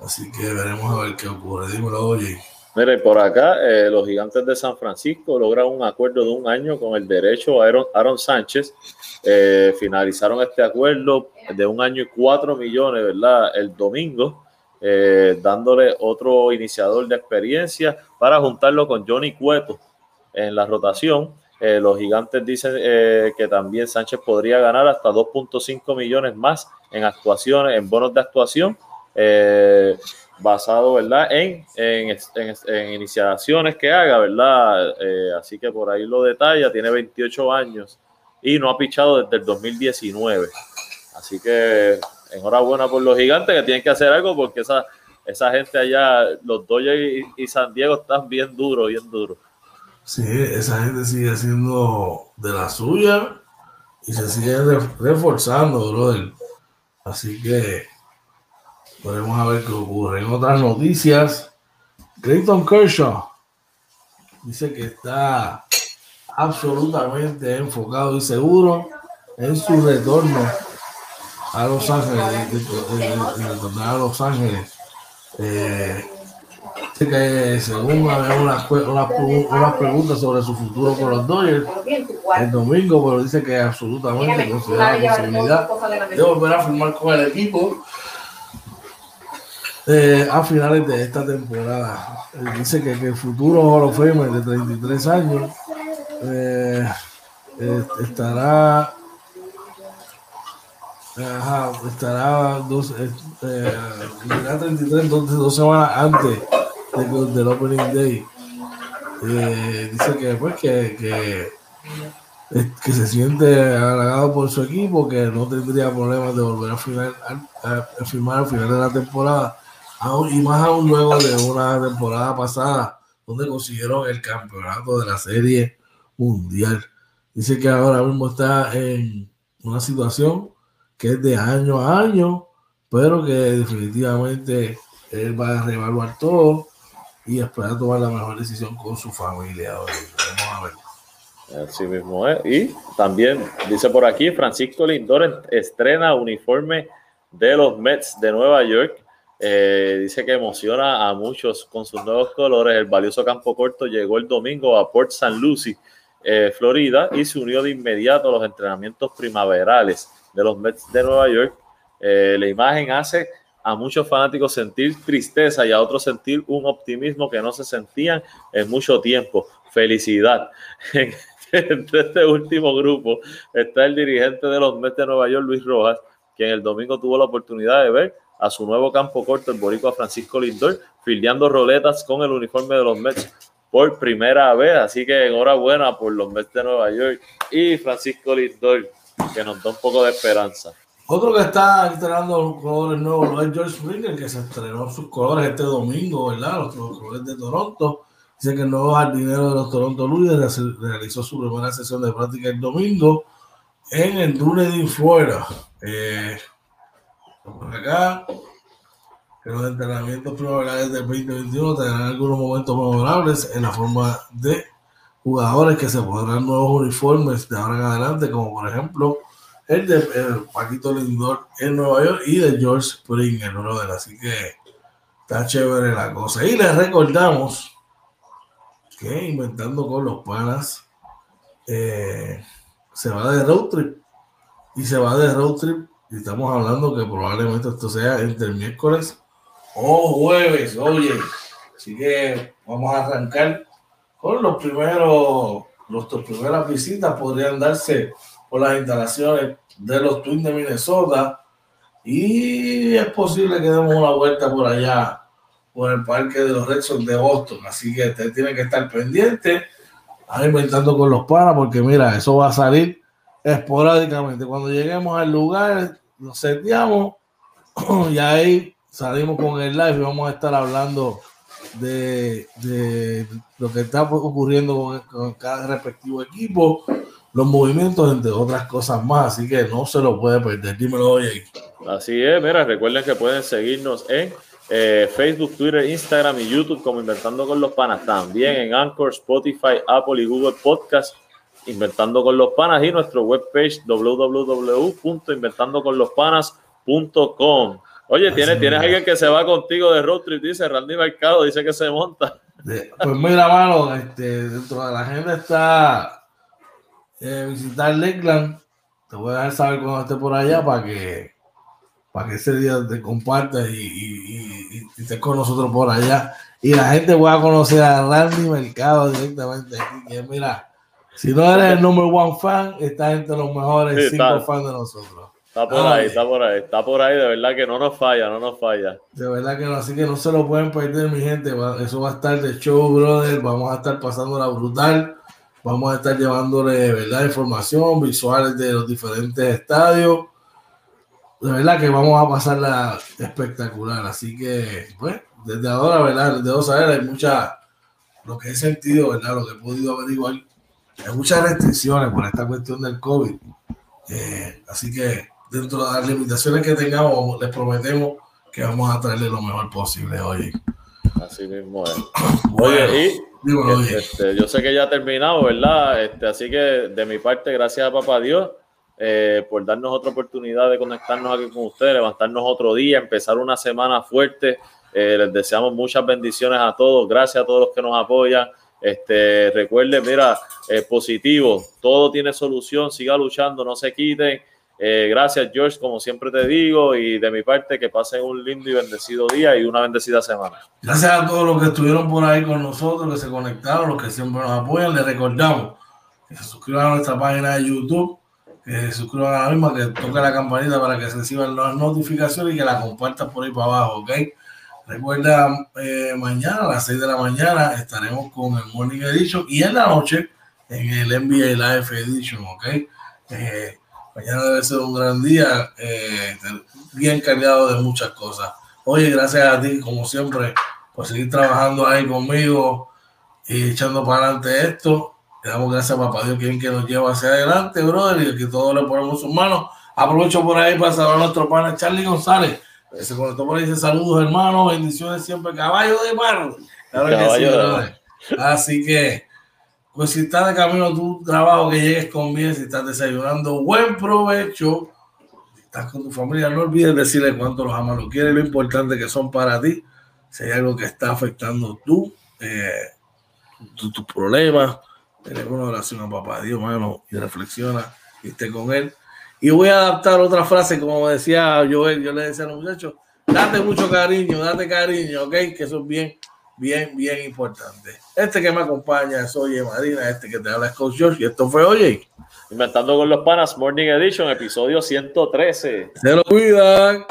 Así que veremos a ver qué ocurre. Dímelo, oye. Mire, por acá, eh, los gigantes de San Francisco logran un acuerdo de un año con el derecho Aaron, Aaron Sánchez. Eh, finalizaron este acuerdo de un año y cuatro millones, ¿verdad? El domingo. Eh, dándole otro iniciador de experiencia para juntarlo con Johnny Cueto en la rotación. Los gigantes dicen que también Sánchez podría ganar hasta 2.5 millones más en actuaciones, en bonos de actuación, basado ¿verdad? En, en, en, iniciaciones que haga, ¿verdad? así que por ahí lo detalla, tiene 28 años y no ha pichado desde el 2019. Así que enhorabuena por los gigantes que tienen que hacer algo porque esa, esa gente allá, los Dodgers y, San Diego están bien duros, bien duros. Sí, esa gente sigue siendo de la suya y se sigue reforzando, brother. Así que podemos a ver qué ocurre. En otras noticias, Clayton Kershaw dice que está absolutamente enfocado y seguro en su retorno a Los Ángeles, en de Los Ángeles. Eh, que según unas, unas, preguntas sobre su futuro con los Dodgers el domingo, pero dice que absolutamente considera la posibilidad de volver a firmar con el equipo eh, a finales de esta temporada. dice que, que, el futuro Hall of Famer de 33 años eh, eh, estará Ajá, estará dos, eh, 33, dos, dos, semanas antes de, del Opening Day. Eh, dice que, pues, que, que, que, se siente halagado por su equipo, que no tendría problemas de volver a, final, a, firmar al final de la temporada, y más aún luego de una temporada pasada donde consiguieron el campeonato de la serie mundial. Dice que ahora mismo está en una situación que es de año a año, pero que definitivamente él va a reevaluar todo y espera tomar la mejor decisión con su familia. Así mismo es. Y también dice por aquí, Francisco Lindor estrena uniforme de los Mets de Nueva York. Eh, dice que emociona a muchos con sus nuevos colores. El valioso campo corto llegó el domingo a Port St. Lucie, eh, Florida, y se unió de inmediato a los entrenamientos primaverales de los Mets de Nueva York. Eh, la imagen hace a muchos fanáticos sentir tristeza y a otros sentir un optimismo que no se sentían en mucho tiempo. Felicidad. Entre este último grupo está el dirigente de los Mets de Nueva York, Luis Rojas, quien el domingo tuvo la oportunidad de ver a su nuevo campo corto, el boricua Francisco Lindor, fildeando roletas con el uniforme de los Mets por primera vez. Así que enhorabuena por los Mets de Nueva York y Francisco Lindor que nos da un poco de esperanza. Otro que está estrenando colores nuevos es George Springer, que se estrenó sus colores este domingo, ¿verdad? Los, colores de Toronto. Dice que el nuevo jardinero de los Toronto Luis realizó su primera sesión de práctica el domingo en el Dunedin, Florida. Eh, por acá. Que los entrenamientos primaverales del 2021 tendrán algunos momentos memorables en la forma de jugadores que se pondrán nuevos uniformes de ahora en adelante, como por ejemplo el de Paquito Lindor en Nueva York y de George Springer, brother. Así que está chévere la cosa. Y les recordamos que Inventando con los Panas eh, se va de road trip y se va de road trip y estamos hablando que probablemente esto sea entre miércoles o jueves, oye. Así que vamos a arrancar con los primeros, nuestras primeras visitas podrían darse por las instalaciones de los Twins de Minnesota y es posible que demos una vuelta por allá por el parque de los Red Sox de Boston. Así que usted tiene que estar pendiente, a inventando con los panas, porque mira, eso va a salir esporádicamente. Cuando lleguemos al lugar, nos seteamos y ahí salimos con el live y vamos a estar hablando de, lo que está ocurriendo con, cada respectivo equipo, los movimientos, entre otras cosas más. Así que no se lo puede perder. Dímelo, oye. Así es, mira, recuerden que pueden seguirnos en eh, Facebook, Twitter, Instagram y YouTube como Inventando con los Panas. También en Anchor, Spotify, Apple y Google Podcast. Inventando con los Panas y nuestro webpage www.inventandoconlospanas.com. Oye, ¿tienes, ¿tienes alguien que se va contigo de road trip? Dice Randy Mercado, dice que se monta. Pues mira, mano, este, dentro de la agenda está eh, visitar Lakeland. Te voy a dejar saber cuando esté por allá para que, para que ese día te compartas y, y, y, estés con nosotros por allá. Y la gente pueda conocer a Randy Mercado directamente aquí. Que mira, si no eres el number one fan, estás entre los mejores cinco fans de nosotros. Está por ahí, está por ahí, está por ahí, de verdad que no nos falla, no nos falla. De verdad que no, así que no se lo pueden perder, mi gente. Eso va a estar de show, brother. Vamos a estar pasándola brutal. Vamos a estar llevándole, verdad, información, visuales de los diferentes estadios. De verdad que vamos a pasarla espectacular. Así que, pues, desde ahora, ¿verdad? Desde dos saber, hay mucha, lo que he sentido, ¿verdad? Lo que he podido averiguar, hay muchas restricciones por esta cuestión del COVID. Eh, así que dentro de las limitaciones que tengamos, les prometemos que vamos a traerle lo mejor posible hoy. Así mismo es. Oye, y este, yo sé que ya ha terminado, ¿verdad? Este, así que de mi parte, gracias a Papá Dios eh, por darnos otra oportunidad de conectarnos aquí con ustedes, levantarnos otro día, empezar una semana fuerte. Eh, les deseamos muchas bendiciones a todos. Gracias a todos los que nos apoyan. Este, recuerden, mira, eh, positivo, todo tiene solución, siga luchando, no se quiten. Eh, gracias, George, como siempre te digo, y de mi parte, que pasen un lindo y bendecido día y una bendecida semana. Gracias a todos los que estuvieron por ahí con nosotros, que se conectaron, los que siempre nos apoyan. Les recordamos que se suscriban a nuestra página de YouTube, que se suscriban a la misma, que toquen la campanita para que se reciban las notificaciones y que la compartan por ahí para abajo, ¿ok? Recuerda, eh, mañana a las 6 de la mañana estaremos con el Morning Edition y en la noche en el NBA Live Edition, ¿ok? Eh, Mañana debe ser un gran día, eh, bien cargado de muchas cosas. Oye, gracias a ti, como siempre, por seguir trabajando ahí conmigo y echando para adelante esto. Le damos gracias a Papá Dios, quien que nos lleva hacia adelante, brother, y que todos le ponemos sus manos. Aprovecho por ahí para saludar a nuestro pana Charlie González. Se conectó por ahí, dice saludos, hermanos, bendiciones siempre, caballo de mar. Así que pues si estás de camino a tu trabajo, que llegues con bien, si estás desayunando, buen provecho. Si estás con tu familia, no olvides decirle cuánto los amas, lo quieres, lo importante que son para ti. Si hay algo que está afectando tú, eh, tus tu problemas, tener una oración a papá Dios, hermano, y reflexiona y esté con él. Y voy a adaptar otra frase, como decía Joel, yo le decía a los muchachos, date mucho cariño, date cariño, ok, que eso es bien bien, bien importante. Este que me acompaña es Oye Marina, este que te habla es Coach George, y esto fue Oye. Inventando con los Panas Morning Edition, episodio 113. Se lo cuidan.